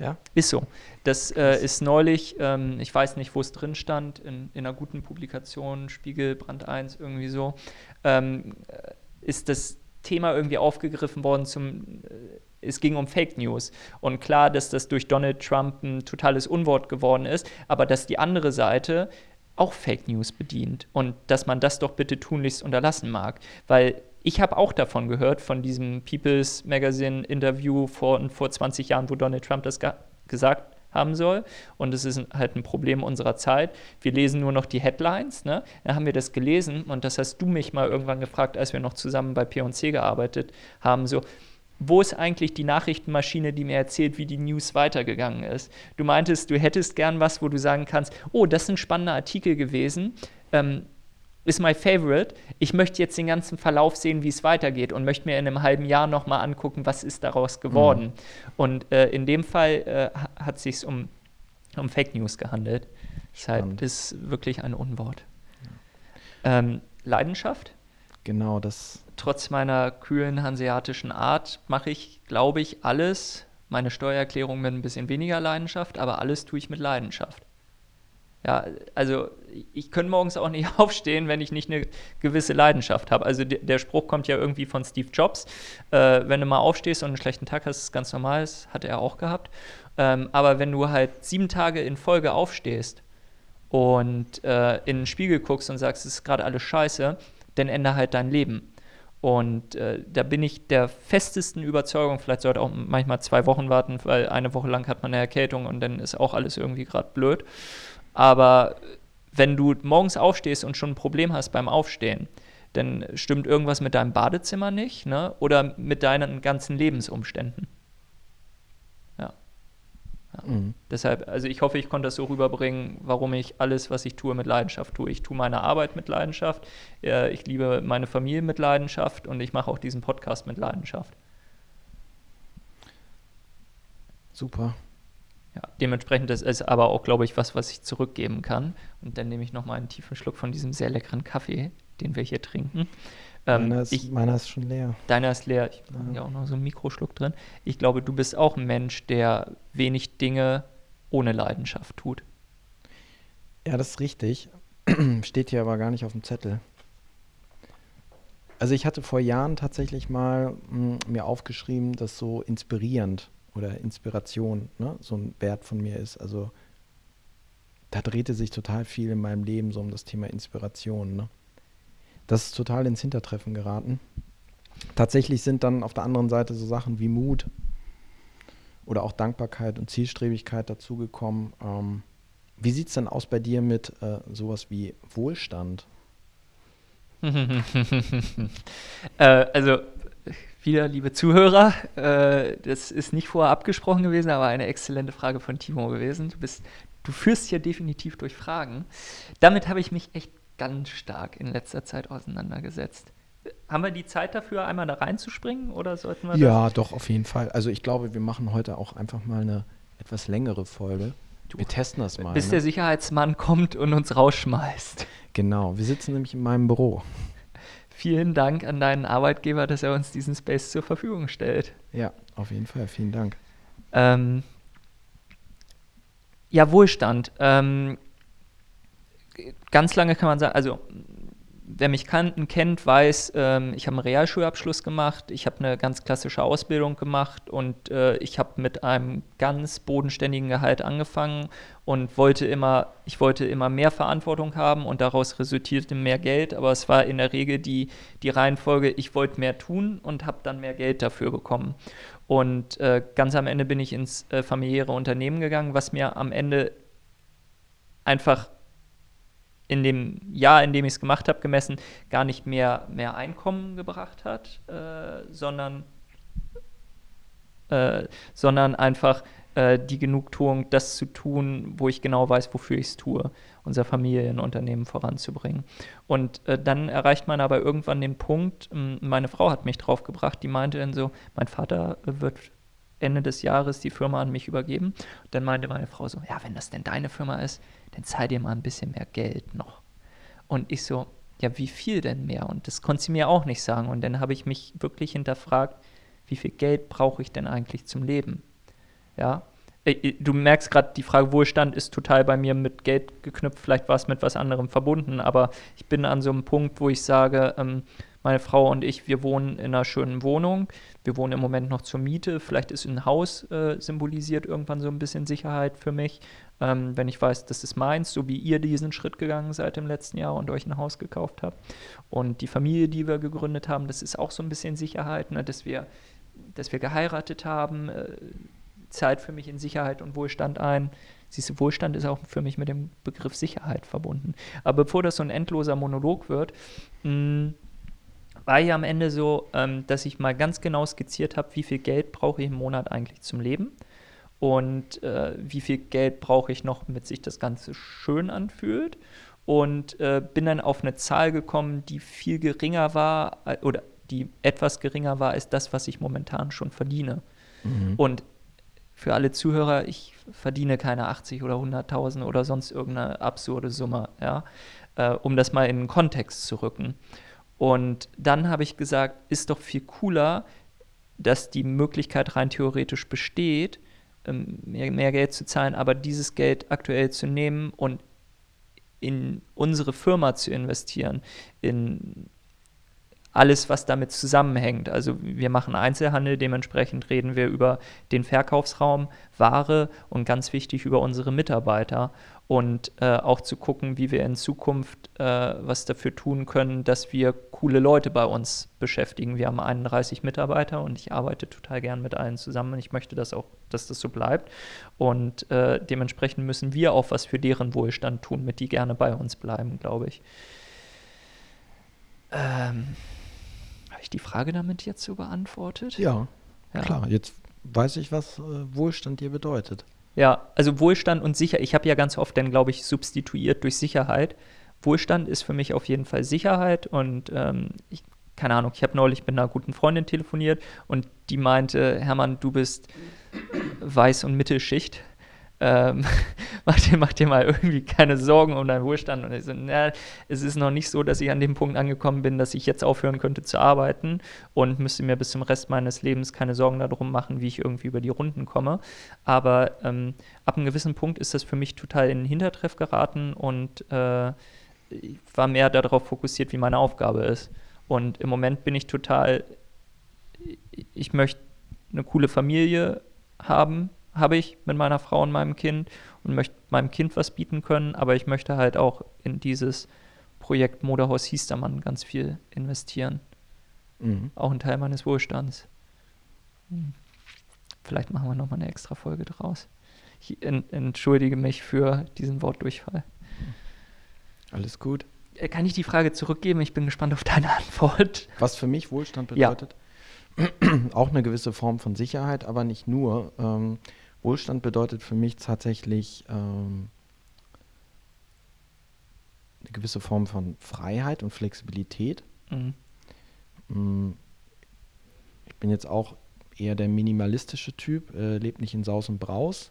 Ja. Ist so. Das äh, ist neulich, ähm, ich weiß nicht, wo es drin stand, in, in einer guten Publikation, Spiegel, Brand 1, irgendwie so, ähm, äh, ist das Thema irgendwie aufgegriffen worden zum, äh, es ging um Fake News. Und klar, dass das durch Donald Trump ein totales Unwort geworden ist, aber dass die andere Seite auch Fake News bedient und dass man das doch bitte tunlichst unterlassen mag. Weil ich habe auch davon gehört, von diesem People's Magazine Interview vor, vor 20 Jahren, wo Donald Trump das gesagt haben soll. Und es ist halt ein Problem unserer Zeit. Wir lesen nur noch die Headlines. Ne? Dann haben wir das gelesen und das hast du mich mal irgendwann gefragt, als wir noch zusammen bei P&C gearbeitet haben, so, wo ist eigentlich die Nachrichtenmaschine, die mir erzählt, wie die News weitergegangen ist? Du meintest, du hättest gern was, wo du sagen kannst, oh, das ist ein spannender Artikel gewesen, ähm, ist my favorite. Ich möchte jetzt den ganzen Verlauf sehen, wie es weitergeht und möchte mir in einem halben Jahr nochmal angucken, was ist daraus geworden. Mhm. Und äh, in dem Fall äh, hat es sich um, um Fake News gehandelt. Deshalb ist wirklich ein Unwort. Ja. Ähm, Leidenschaft? Genau, das trotz meiner kühlen hanseatischen Art mache ich, glaube ich, alles, meine Steuererklärung mit ein bisschen weniger Leidenschaft, aber alles tue ich mit Leidenschaft. Ja, also ich könnte morgens auch nicht aufstehen, wenn ich nicht eine gewisse Leidenschaft habe. Also der Spruch kommt ja irgendwie von Steve Jobs. Äh, wenn du mal aufstehst und einen schlechten Tag hast, ist ganz normal, das hat er auch gehabt. Ähm, aber wenn du halt sieben Tage in Folge aufstehst und äh, in den Spiegel guckst und sagst, es ist gerade alles scheiße, dann ändere halt dein Leben. Und äh, da bin ich der festesten Überzeugung, vielleicht sollte auch manchmal zwei Wochen warten, weil eine Woche lang hat man eine Erkältung und dann ist auch alles irgendwie gerade blöd. Aber wenn du morgens aufstehst und schon ein Problem hast beim Aufstehen, dann stimmt irgendwas mit deinem Badezimmer nicht ne? oder mit deinen ganzen Lebensumständen. Ja. Mhm. Deshalb, also ich hoffe, ich konnte das so rüberbringen, warum ich alles, was ich tue, mit Leidenschaft tue. Ich tue meine Arbeit mit Leidenschaft, äh, ich liebe meine Familie mit Leidenschaft und ich mache auch diesen Podcast mit Leidenschaft. Super. Ja, dementsprechend ist es aber auch, glaube ich, was, was ich zurückgeben kann. Und dann nehme ich nochmal einen tiefen Schluck von diesem sehr leckeren Kaffee, den wir hier trinken. Ähm, meiner, ist, ich, meiner, ist, schon leer. Deiner ist leer. Ich habe ja auch noch so einen Mikroschluck drin. Ich glaube, du bist auch ein Mensch, der wenig Dinge ohne Leidenschaft tut. Ja, das ist richtig. Steht hier aber gar nicht auf dem Zettel. Also ich hatte vor Jahren tatsächlich mal mh, hm, mir aufgeschrieben, dass so inspirierend oder Inspiration ne, so ein Wert von mir ist. Also da drehte sich total viel in meinem Leben so um das Thema Inspiration. Ne? Das ist total ins Hintertreffen geraten. Tatsächlich sind dann auf der anderen Seite so Sachen wie Mut oder auch Dankbarkeit und Zielstrebigkeit dazugekommen. Ähm, wie sieht es denn aus bei dir mit äh, sowas wie Wohlstand? äh, also wieder, liebe Zuhörer, äh, das ist nicht vorher abgesprochen gewesen, aber eine exzellente Frage von Timo gewesen. Du bist, du führst hier definitiv durch Fragen. Damit habe ich mich echt ganz stark in letzter Zeit auseinandergesetzt. Haben wir die Zeit dafür, einmal da reinzuspringen oder sollten wir Ja, doch, auf jeden Fall. Also ich glaube, wir machen heute auch einfach mal eine etwas längere Folge. Du, wir testen das mal. Bis ne? der Sicherheitsmann kommt und uns rausschmeißt. Genau, wir sitzen nämlich in meinem Büro. Vielen Dank an deinen Arbeitgeber, dass er uns diesen Space zur Verfügung stellt. Ja, auf jeden Fall. Vielen Dank. Ähm, ja, Wohlstand. Ähm, ganz lange kann man sagen, also wer mich kannten, kennt, weiß, ähm, ich habe einen Realschulabschluss gemacht, ich habe eine ganz klassische Ausbildung gemacht und äh, ich habe mit einem ganz bodenständigen Gehalt angefangen und wollte immer, ich wollte immer mehr Verantwortung haben und daraus resultierte mehr Geld, aber es war in der Regel die, die Reihenfolge, ich wollte mehr tun und habe dann mehr Geld dafür bekommen. Und äh, ganz am Ende bin ich ins äh, familiäre Unternehmen gegangen, was mir am Ende einfach in dem Jahr, in dem ich es gemacht habe, gemessen, gar nicht mehr, mehr Einkommen gebracht hat, äh, sondern, äh, sondern einfach äh, die Genugtuung, das zu tun, wo ich genau weiß, wofür ich es tue, unser Familienunternehmen voranzubringen. Und äh, dann erreicht man aber irgendwann den Punkt, meine Frau hat mich drauf gebracht, die meinte dann so, mein Vater wird Ende des Jahres die Firma an mich übergeben. Und dann meinte meine Frau so, ja, wenn das denn deine Firma ist, dann zahl dir mal ein bisschen mehr Geld noch. Und ich so, ja, wie viel denn mehr? Und das konnte sie mir auch nicht sagen. Und dann habe ich mich wirklich hinterfragt, wie viel Geld brauche ich denn eigentlich zum Leben? Ja, äh, äh, du merkst gerade, die Frage Wohlstand ist total bei mir mit Geld geknüpft, vielleicht war es mit was anderem verbunden, aber ich bin an so einem Punkt, wo ich sage, ähm, meine Frau und ich, wir wohnen in einer schönen Wohnung. Wir wohnen im Moment noch zur Miete. Vielleicht ist ein Haus äh, symbolisiert irgendwann so ein bisschen Sicherheit für mich, ähm, wenn ich weiß, das ist meins, so wie ihr diesen Schritt gegangen seid im letzten Jahr und euch ein Haus gekauft habt. Und die Familie, die wir gegründet haben, das ist auch so ein bisschen Sicherheit, ne, dass wir dass wir geheiratet haben, äh, Zeit für mich in Sicherheit und Wohlstand ein. Siehst du, Wohlstand ist auch für mich mit dem Begriff Sicherheit verbunden. Aber bevor das so ein endloser Monolog wird, mh, mm, war hier am Ende so, ähm, dass ich mal ganz genau skizziert habe, wie viel Geld brauche ich im Monat eigentlich zum Leben und äh, wie viel Geld brauche ich noch, damit sich das Ganze schön anfühlt. Und äh, bin dann auf eine Zahl gekommen, die viel geringer war äh, oder die etwas geringer war als das, was ich momentan schon verdiene. Mhm. Und für alle Zuhörer, ich verdiene keine 80 oder 100.000 oder sonst irgendeine absurde Summe, ja, äh, um das mal in den Kontext zu rücken. Und dann habe ich gesagt, ist doch viel cooler, dass die Möglichkeit rein theoretisch besteht, ähm, mehr, mehr Geld zu zahlen, aber dieses Geld aktuell zu nehmen und in unsere Firma zu investieren, in alles, was damit zusammenhängt. Also wir machen Einzelhandel, dementsprechend reden wir über den Verkaufsraum, Ware und ganz wichtig über unsere Mitarbeiter und äh, auch zu gucken, wie wir in Zukunft äh, was dafür tun können, dass wir coole Leute bei uns beschäftigen. Wir haben 31 Mitarbeiter und ich arbeite total gern mit allen zusammen und ich möchte das auch, dass das so bleibt. Und äh, dementsprechend müssen wir auch was für deren Wohlstand tun, mit die gerne bei uns bleiben, glaube ich. Ähm, habe ich die Frage damit jetzt so beantwortet? Ja, ja. klar. Jetzt weiß ich, was äh, Wohlstand dir bedeutet. Ja, also Wohlstand und Sicherheit. Ich habe ja ganz oft dann, glaube ich, substituiert durch Sicherheit. Wohlstand ist für mich auf jeden Fall Sicherheit und ähm, ich, keine Ahnung, ich habe neulich mit einer guten Freundin telefoniert und die meinte, Hermann, du bist Weiß- und Mittelschicht. Ähm, mach, dir, mach dir mal irgendwie keine Sorgen um deinen Wohlstand. Und ich so, na, es ist noch nicht so, dass ich an dem Punkt angekommen bin, dass ich jetzt aufhören könnte zu arbeiten und müsste mir bis zum Rest meines Lebens keine Sorgen darum machen, wie ich irgendwie über die Runden komme. Aber ähm, ab einem gewissen Punkt ist das für mich total in den Hintertreff geraten und äh, ich war mehr darauf fokussiert, wie meine Aufgabe ist. Und im Moment bin ich total, ich möchte eine coole Familie haben, habe ich mit meiner Frau und meinem Kind und möchte meinem Kind was bieten können, aber ich möchte halt auch in dieses Projekt Modehaus Hiestermann ganz viel investieren. Mhm. Auch ein Teil meines Wohlstands. Hm. Vielleicht machen wir nochmal eine extra Folge draus. Ich entschuldige mich für diesen Wortdurchfall. Alles gut. Äh, kann ich die Frage zurückgeben? Ich bin gespannt auf deine Antwort. Was für mich Wohlstand bedeutet? Ja. Auch eine gewisse Form von Sicherheit, aber nicht nur. Ähm, Wohlstand bedeutet für mich tatsächlich ähm, eine gewisse Form von Freiheit und Flexibilität. Mhm. Mm, ich bin jetzt auch eher der minimalistische Typ, äh, lebt nicht in Saus und Braus,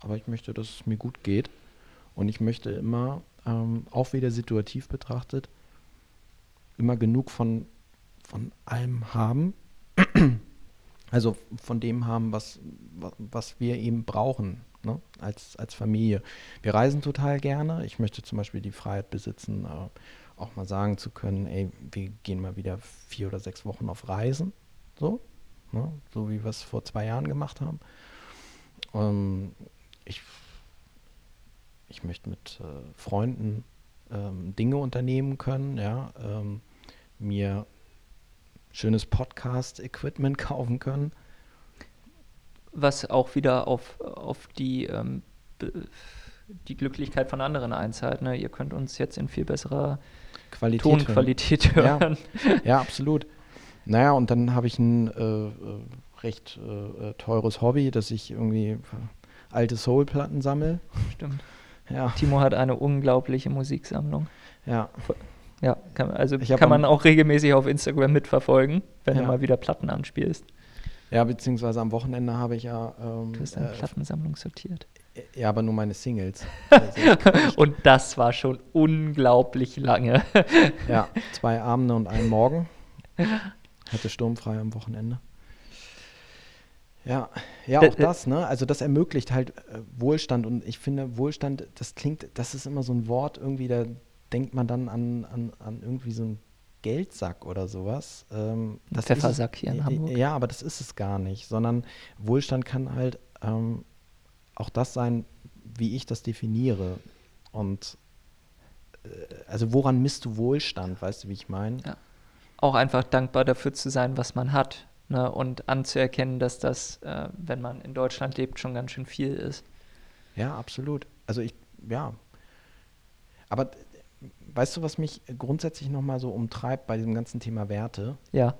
aber ich möchte, dass es mir gut geht. Und ich möchte immer ähm, auch wieder situativ betrachtet, immer genug von, von allem haben. Also von dem haben, was, was wir eben brauchen ne? als, als Familie. Wir reisen total gerne. Ich möchte zum Beispiel die Freiheit besitzen, äh, auch mal sagen zu können, ey, wir gehen mal wieder vier oder sechs Wochen auf Reisen. So, ne? so wie wir es vor zwei Jahren gemacht haben. Ähm, ich ich möchte mit äh, Freunden ähm, Dinge unternehmen können, ja, ähm, mir schönes Podcast-Equipment kaufen können. Was auch wieder auf, auf die, ähm, die Glücklichkeit von anderen einzahlt. Ne? Ihr könnt uns jetzt in viel besserer Qualität Tonqualität hören. Ja, ja, absolut. Naja, und dann habe ich ein äh, äh recht äh, äh, teures Hobby, dass ich irgendwie alte Soul-Platten sammle. Stimmt. Ja. Timo hat eine unglaubliche Musiksammlung. Ja. Ja, kann, also kann man auch regelmäßig auf Instagram mitverfolgen, wenn ja. du mal wieder Platten anspielst. Ja, beziehungsweise am Wochenende habe ich ja. Ähm, du hast deine äh, Plattensammlung sortiert. Ja, aber nur meine Singles. und das war schon unglaublich lange. ja, zwei Abende und einen Morgen. Hatte sturmfrei am Wochenende. Ja, ja, auch das, ne? Also das ermöglicht halt äh, Wohlstand und ich finde, Wohlstand, das klingt, das ist immer so ein Wort, irgendwie, da denkt man dann an, an, an irgendwie so einen Geldsack oder sowas. Ähm, das Pfeffersack hier in Hamburg. Ja, aber das ist es gar nicht, sondern Wohlstand kann halt ähm, auch das sein, wie ich das definiere. Und äh, also woran misst du Wohlstand, weißt du, wie ich meine? Ja. Auch einfach dankbar dafür zu sein, was man hat ne, und anzuerkennen, dass das, äh, wenn man in Deutschland lebt, schon ganz schön viel ist. Ja, absolut. Also ich, ja. Aber weißt du, was mich grundsätzlich nochmal so umtreibt bei diesem ganzen Thema Werte? Ja.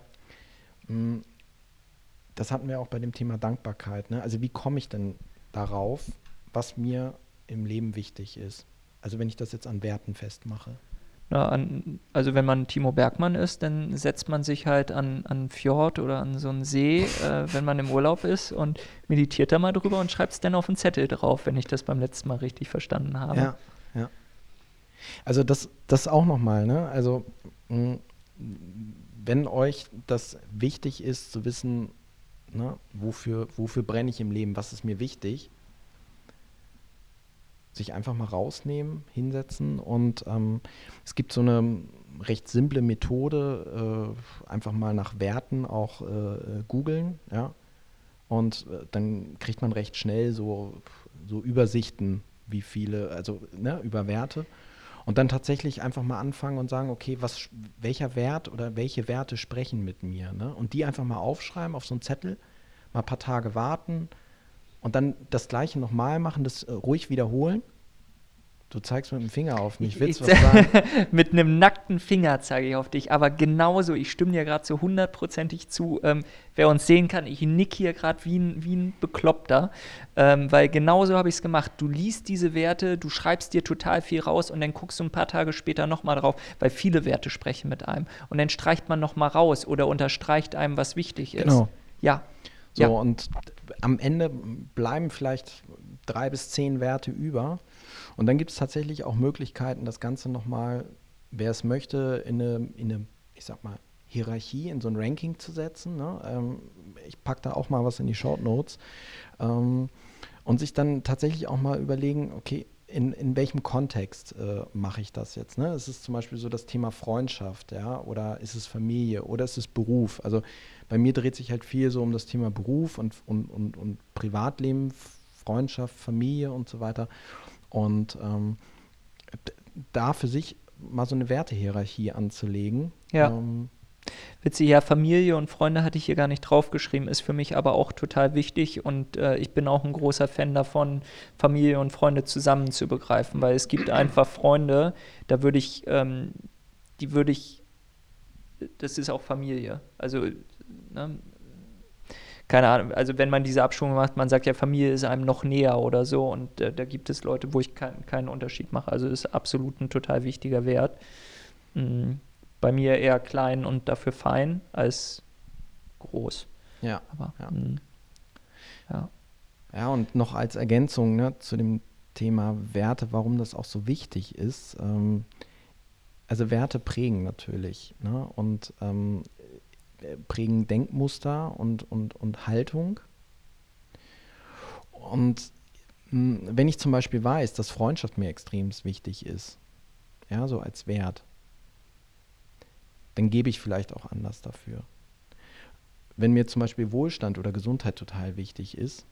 Hm, das hatten wir auch bei dem Thema Dankbarkeit. Ne? Also wie komme ich denn darauf, was mir im Leben wichtig ist? Also wenn ich das jetzt an Werten festmache. Na, an, also wenn man Timo Bergmann ist, dann setzt man sich halt an, an Fjord oder an so einen See, äh, wenn man im Urlaub ist und meditiert da mal drüber und schreibt es dann auf einen Zettel drauf, wenn ich das beim letzten Mal richtig verstanden habe. Ja. Also das, das auch nochmal, ne? Also mh, wenn euch das wichtig ist zu wissen, ne, wofür, wofür brenne ich im Leben, was ist mir wichtig, sich einfach mal rausnehmen, hinsetzen und ähm, es gibt so eine recht simple Methode, äh, einfach mal nach Werten auch äh, googeln, ja, und äh, dann kriegt man recht schnell so, so Übersichten, wie viele, also ne, über Werte und dann tatsächlich einfach mal anfangen und sagen, okay, was, welcher Wert oder welche Werte sprechen mit mir, ne? und die einfach mal aufschreiben auf so einen Zettel, mal ein paar Tage warten, und dann das Gleiche nochmal machen, das äh, ruhig wiederholen. Du zeigst mit dem Finger auf mich. Willst du was sagen? mit einem nackten Finger zeige ich auf dich. Aber genauso, ich stimme dir gerade so hundertprozentig zu. Ähm, wer uns sehen kann, ich nick hier gerade wie ein, wie ein Bekloppter. Ähm, weil genauso habe ich es gemacht. Du liest diese Werte, du schreibst dir total viel raus und dann guckst du ein paar Tage später nochmal drauf, weil viele Werte sprechen mit einem. Und dann streicht man nochmal raus oder unterstreicht einem, was wichtig ist. Genau. Ja. So, ja. und am Ende bleiben vielleicht drei bis zehn Werte über. Und dann gibt es tatsächlich auch Möglichkeiten, das Ganze nochmal, wer es möchte, in eine, in eine, ich sag mal, Hierarchie, in so ein Ranking zu setzen. Ne? Ähm, ich packe da auch mal was in die Short Notes. Ähm, und sich dann tatsächlich auch mal überlegen, okay, in, in welchem Kontext äh, mache ich das jetzt? Ne? Ist es zum Beispiel so das Thema Freundschaft, ja, oder ist es Familie oder ist es Beruf? Also bei mir dreht sich halt viel so um das Thema Beruf und, und, und, und Privatleben, Freundschaft, Familie und so weiter. Und ähm, da für sich mal so eine Wertehierarchie anzulegen. Ja. Ähm, Witzig, ja, Familie und Freunde hatte ich hier gar nicht draufgeschrieben, ist für mich aber auch total wichtig und äh, ich bin auch ein großer Fan davon, Familie und Freunde zusammen zu begreifen, weil es gibt einfach Freunde, da würde ich, ähm, die würde ich, das ist auch Familie. Also, ne, keine Ahnung, also wenn man diese Abschwung macht, man sagt ja, Familie ist einem noch näher oder so und äh, da gibt es Leute, wo ich kein, keinen Unterschied mache. Also ist absolut ein total wichtiger Wert. Mhm bei mir eher klein und dafür fein als groß. Ja. Aber, ja. Mh, ja. Ja, und noch als Ergänzung ne, zu dem Thema Werte, warum das auch so wichtig ist. Ähm, also Werte prägen natürlich ne, und ähm, prägen Denkmuster und, und, und Haltung. Und mh, wenn ich zum Beispiel weiß, dass Freundschaft mir extrem wichtig ist, ja, so als Wert, dann gebe ich vielleicht auch anders dafür. Wenn mir zum Beispiel Wohlstand oder Gesundheit total wichtig ist,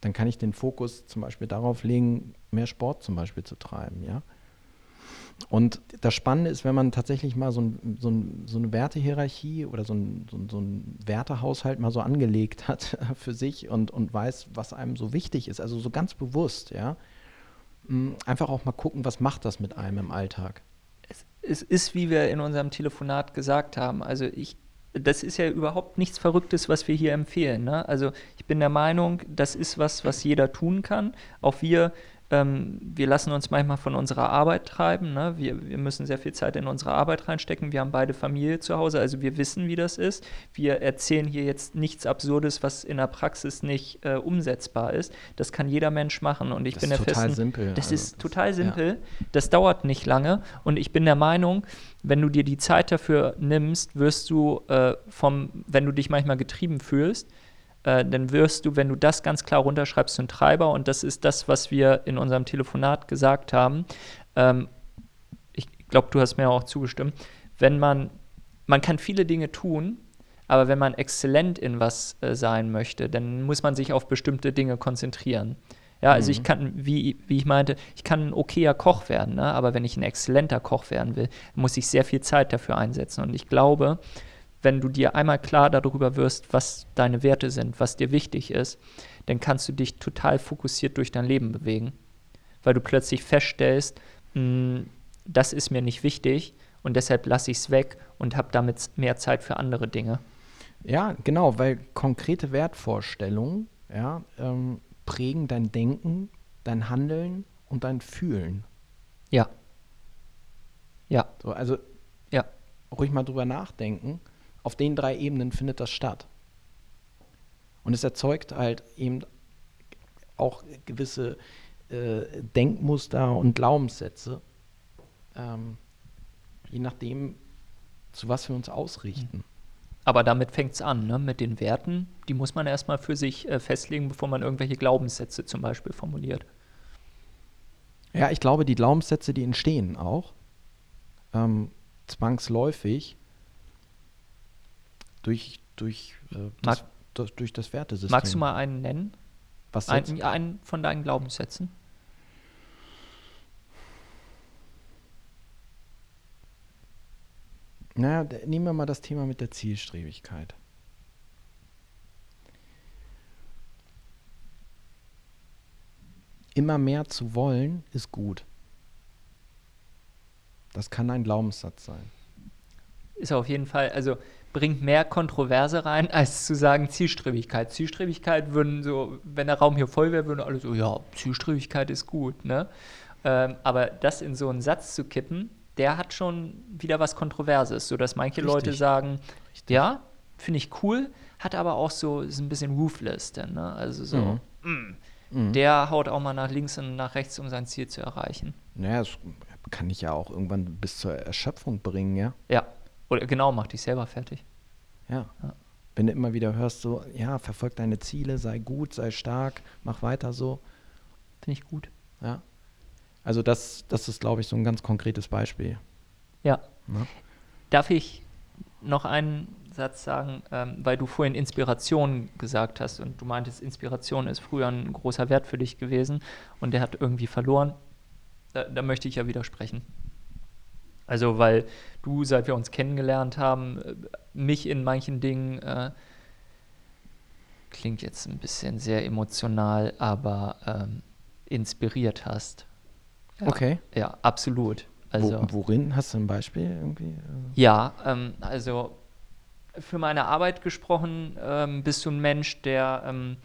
dann kann ich den Fokus zum Beispiel darauf legen, mehr Sport zum Beispiel zu treiben, ja. Und das Spannende ist, wenn man tatsächlich mal so, ein, so, ein, so eine Wertehierarchie oder so ein, so, ein Wertehaushalt mal so angelegt hat für sich und, und weiß, was einem so wichtig ist, also so ganz bewusst, ja, mm, einfach auch mal gucken, was macht das mit einem im Alltag es ist, wie wir in unserem Telefonat gesagt haben, also ich, das ist ja überhaupt nichts Verrücktes, was wir hier empfehlen. Ne? Also ich bin der Meinung, das ist was, was jeder tun kann. Auch wir ähm, wir lassen uns manchmal von unserer Arbeit treiben. Ne? Wir, wir müssen sehr viel Zeit in unsere Arbeit reinstecken. Wir haben beide Familie zu Hause, also wir wissen, wie das ist. Wir erzählen hier jetzt nichts Absurdes, was in der Praxis nicht äh, umsetzbar ist. Das kann jeder Mensch machen. Und ich das bin ist der total festen, simpel. Das Also ist das- total simpel. ja. Das dauert nicht lange. Und ich bin der Meinung, wenn du dir die Zeit dafür nimmst, wirst du äh, vom, wenn du dich manchmal getrieben fühlst, äh, dann wirst du, wenn du das ganz klar runterschreibst, einem Treiber. Und das ist das, was wir in unserem Telefonat gesagt haben. Ähm, ich glaube, du hast mir auch zugestimmt. Wenn man, man kann viele Dinge tun, aber wenn man exzellent in was äh, sein möchte, dann muss man sich auf bestimmte Dinge konzentrieren. Ja, also ich kann, wie, wie ich meinte, ich kann ein okayer Koch werden, ne? aber wenn ich ein exzellenter Koch werden will, muss ich sehr viel Zeit dafür einsetzen. Und ich glaube, wenn du dir einmal klar darüber wirst, was deine Werte sind, was dir wichtig ist, dann kannst du dich total fokussiert durch dein Leben bewegen. Weil du plötzlich feststellst, mh, das ist mir nicht wichtig und deshalb lasse ich es weg und habe damit mehr Zeit für andere Dinge. Ja, genau, weil konkrete Wertvorstellungen ja, ähm, prägen dein Denken, dein Handeln und dein Fühlen. Ja. Ja, So, also ja, ruhig mal drüber nachdenken. Auf den drei Ebenen findet das statt. Und es erzeugt halt eben auch gewisse äh, Denkmuster und Glaubenssätze, ähm, je nachdem, zu was wir uns ausrichten. aber damit fängt es an, ne? mit den Werten. Die muss man erstmal für sich äh, festlegen, bevor man irgendwelche Glaubenssätze zum Beispiel formuliert. Ja, ich glaube, die Glaubenssätze, die entstehen auch ähm, zwangsläufig durch, durch, äh, das, durch, durch das Wertesystem. Magst du mal einen nennen? Was jetzt? Ein, einen von deinen Glaubenssätzen? Naja, nehmen wir mal das Thema mit der Zielstrebigkeit. Immer mehr zu wollen ist gut. Das kann ein Glaubenssatz sein. Ist auf jeden Fall, also bringt mehr Kontroverse rein, als zu sagen Zielstrebigkeit. Zielstrebigkeit würden so, wenn der Raum hier voll wäre, würden alle so, ja, Zielstrebigkeit ist gut, ne? Ähm, aber das in so einen Satz zu kippen, der hat schon wieder was Kontroverses, sodass manche Leute Richtig. sagen, Richtig. ja, finde ich cool, hat aber auch so, ist ein bisschen ruthless dann, ne? Also so, Mhm. mm, Mhm. der haut auch mal nach links und nach rechts, um sein Ziel zu erreichen. Naja, das kann ich ja auch irgendwann bis zur Erschöpfung bringen, ja. Ja, oder genau, mach dich selber fertig. Ja. Ja. Wenn du immer wieder hörst, so, ja, verfolg deine Ziele, sei gut, sei stark, mach weiter so. Finde ich gut. Ja. Also das, das ist, glaube ich, so ein ganz konkretes Beispiel. Ja. Ne? Darf ich noch einen Satz sagen, ähm, weil du vorhin Inspiration gesagt hast und du meintest, Inspiration ist früher ein großer Wert für dich gewesen und der hat irgendwie verloren. Da, da möchte ich ja widersprechen. Also, weil du, seit wir uns kennengelernt haben, äh, mich in manchen Dingen, äh, klingt jetzt ein bisschen sehr emotional, aber ähm, inspiriert hast. Ja, Okay. Ja, absolut. Also, Wo, worin hast du ein Beispiel irgendwie? ja, ähm, also für meine Arbeit gesprochen, ähm, bist du ein Mensch, der ähm,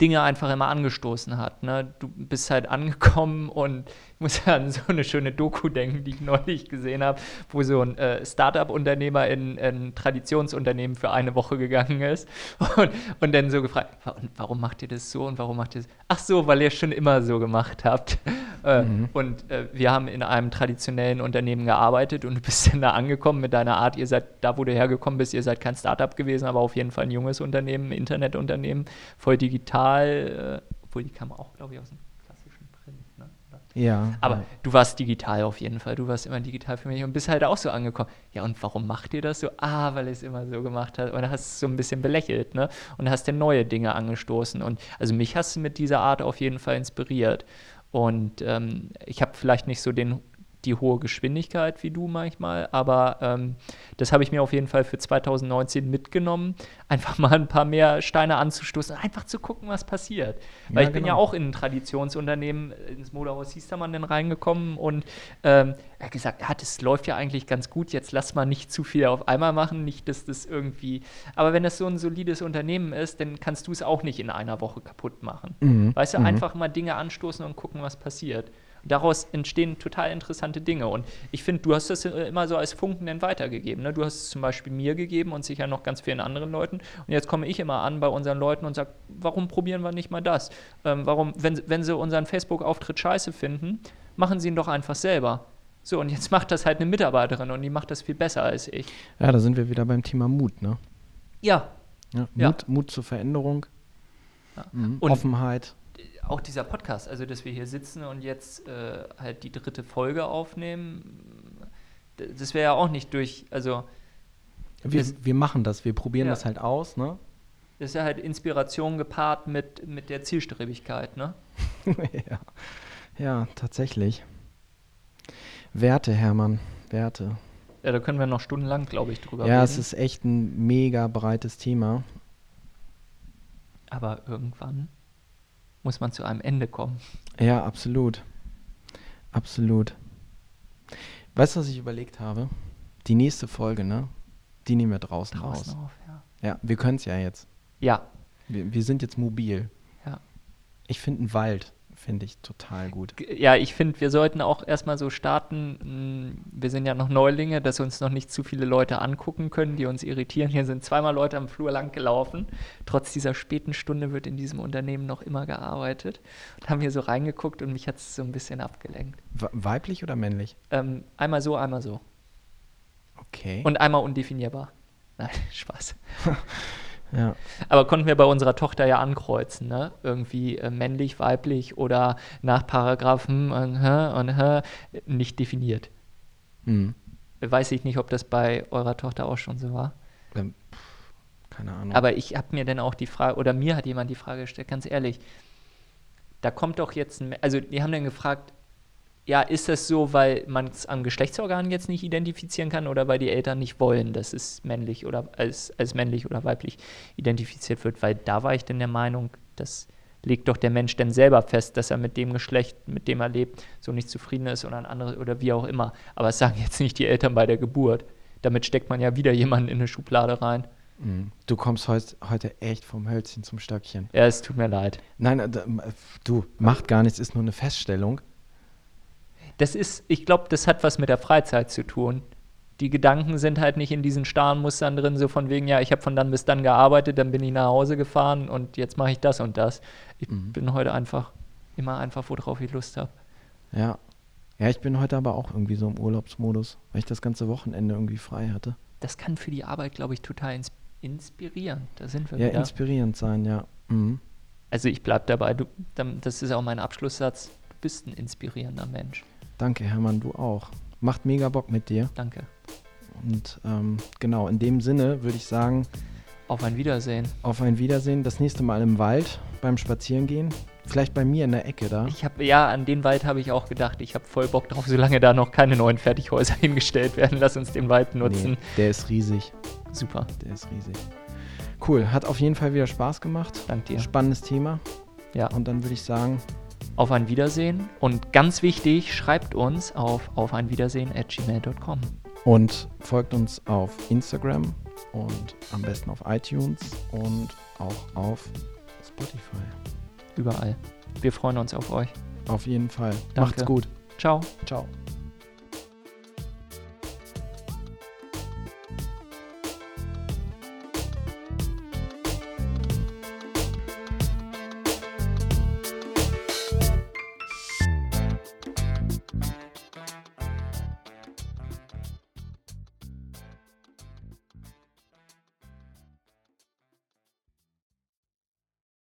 Dinge einfach immer angestoßen hat. Ne? Du bist halt angekommen und muss ja an so eine schöne Doku denken, die ich neulich gesehen habe, wo so ein äh, Startup-Unternehmer in ein Traditionsunternehmen für eine Woche gegangen ist und, und dann so gefragt, "Wa- und warum macht ihr das so und warum macht ihr das? Ach so, weil ihr es schon immer so gemacht habt. Äh, Mhm. Und äh, wir haben in einem traditionellen Unternehmen gearbeitet und du bist dann da angekommen mit deiner Art, ihr seid da, wo du hergekommen bist, ihr seid kein Startup gewesen, aber auf jeden Fall ein junges Unternehmen, ein Internetunternehmen, voll digital, äh, obwohl die kamen auch, glaube ich, aus dem klassischen Print. Ne? Oder? Ja. Aber ja. du warst digital auf jeden Fall. Du warst immer digital für mich und bist halt auch so angekommen. Ja, und warum macht ihr das so? Ah, weil es immer so gemacht hat. Und hast du es so ein bisschen belächelt, ne? Und hast dir neue Dinge angestoßen. Und also mich hast du mit dieser Art auf jeden Fall inspiriert. Und ähm, ich habe vielleicht nicht so den, die hohe Geschwindigkeit wie du manchmal, aber ähm, das habe ich mir auf jeden Fall für 2019 mitgenommen, einfach mal ein paar mehr Steine anzustoßen, einfach zu gucken, was passiert. Weil Ja, ich bin ja genau. auch in ein Traditionsunternehmen, äh, ins Modehaus Hiestermann dann reingekommen und ähm, er hat gesagt, ja, das läuft ja eigentlich ganz gut, jetzt lass mal nicht zu viel auf einmal machen, nicht, dass das irgendwie, aber wenn das so ein solides Unternehmen ist, dann kannst du es auch nicht in einer Woche kaputt machen. Mhm. Weißt du, Mhm. einfach mal Dinge anstoßen und gucken, was passiert. Daraus entstehen total interessante Dinge. Und ich finde, du hast das immer so als Funken dann weitergegeben. Ne? Du hast es zum Beispiel mir gegeben und sicher noch ganz vielen anderen Leuten. Und jetzt komme ich immer an bei unseren Leuten und sage, warum probieren wir nicht mal das? Ähm, warum, wenn, wenn sie unseren Facebook-Auftritt scheiße finden, machen sie ihn doch einfach selber. So, und jetzt macht das halt eine Mitarbeiterin und die macht das viel besser als ich. Ja, da sind wir wieder beim Thema Mut, ne? Ja, Ja, Ja. Mut, Mut zur Veränderung, Ja. mhm. Offenheit. Auch dieser Podcast, also dass wir hier sitzen und jetzt äh, halt die dritte Folge aufnehmen, das wäre ja auch nicht durch, also Wir, das- wir machen das, wir probieren Ja. das halt aus, ne? das ist ja halt Inspiration gepaart mit, mit der Zielstrebigkeit, ne? ja. ja, tatsächlich. Werte, Hermann, Werte. Ja, da können wir noch stundenlang, glaube ich, drüber Ja, reden. es ist echt ein mega breites Thema. Aber irgendwann muss man zu einem Ende kommen. Ja, absolut. Absolut. Weißt du, was ich überlegt habe? Die nächste Folge, ne? Die nehmen wir draußen, Draußen raus. auf, ja. Ja, wir können es ja jetzt. Ja, Wir, wir sind jetzt mobil. ja. Ich finde einen Wald, finde ich total gut. Ja, ich finde, wir sollten auch erstmal so starten. mh, Wir sind ja noch Neulinge, dass uns noch nicht zu viele Leute angucken können, die uns irritieren. Hier sind zweimal Leute am Flur lang gelaufen. Trotz dieser späten Stunde wird in diesem Unternehmen noch immer gearbeitet. Und haben hier so reingeguckt und mich hat es so ein bisschen abgelenkt. We- Weiblich oder männlich? Ähm, einmal so, einmal so. Okay. Und einmal undefinierbar. Nein, Spaß. ja. Aber konnten wir bei unserer Tochter ja ankreuzen, ne? Irgendwie äh, männlich, weiblich oder nach Paragraphen und, und hä, nicht definiert. Hm. Weiß ich nicht, ob das bei eurer Tochter auch schon so war. Ähm, keine Ahnung. Aber ich habe mir dann auch die Frage, oder mir hat jemand die Frage gestellt, ganz ehrlich, da kommt doch jetzt ein, also die haben dann gefragt, ja, ist das so, weil man es an Geschlechtsorganen jetzt nicht identifizieren kann oder weil die Eltern nicht wollen, dass es männlich oder als, als männlich oder weiblich identifiziert wird? Weil da war ich dann der Meinung, das legt doch der Mensch dann selber fest, dass er mit dem Geschlecht, mit dem er lebt, so nicht zufrieden ist oder ein anderes oder wie auch immer. Aber das sagen jetzt nicht die Eltern bei der Geburt. Damit steckt man ja wieder jemanden in eine Schublade rein. Hm. Du kommst heut, heute echt vom Hölzchen zum Stöckchen. Ja, es tut mir leid. Nein, äh, äh, du, macht gar nichts, ist nur eine Feststellung. Das ist, ich glaube, das hat was mit der Freizeit zu tun. die Gedanken sind halt nicht in diesen starren Mustern drin, so von wegen, ja, ich habe von dann bis dann gearbeitet, dann bin ich nach Hause gefahren und jetzt mache ich das und das. Ich Mhm. bin heute einfach immer einfach, worauf ich Lust habe. Ja. Ja, ich bin heute aber auch irgendwie so im Urlaubsmodus, weil ich das ganze Wochenende irgendwie frei hatte. Das kann für die Arbeit, glaube ich, total ins inspirieren. Da sind wir Ja, wieder. inspirierend sein, ja. Mhm. Also ich bleibe dabei, du, das ist auch mein Abschlusssatz. Du bist ein inspirierender Mensch. Danke, Hermann, du auch. Macht mega Bock mit dir. Danke. Und ähm, genau, in dem Sinne würde ich sagen, Auf ein Wiedersehen. auf ein Wiedersehen. Das nächste Mal im Wald beim Spazierengehen. Vielleicht bei mir in der Ecke da. Ich habe ja, an den Wald habe ich auch gedacht. Ich habe voll Bock drauf, solange da noch keine neuen Fertighäuser hingestellt werden. Lass uns den Wald nutzen. Nee, der ist riesig. Super. Der ist riesig. Cool, hat auf jeden Fall wieder Spaß gemacht. Dank dir. Spannendes Thema. Ja. Und dann würde ich sagen, Auf ein Wiedersehen. Und ganz wichtig, schreibt uns auf auf ein Wiedersehen at gmail.com. und folgt uns auf Instagram und am besten auf iTunes und auch auf Spotify. Überall. Wir freuen uns auf euch. Auf jeden Fall. Danke. Macht's gut. Ciao. Ciao.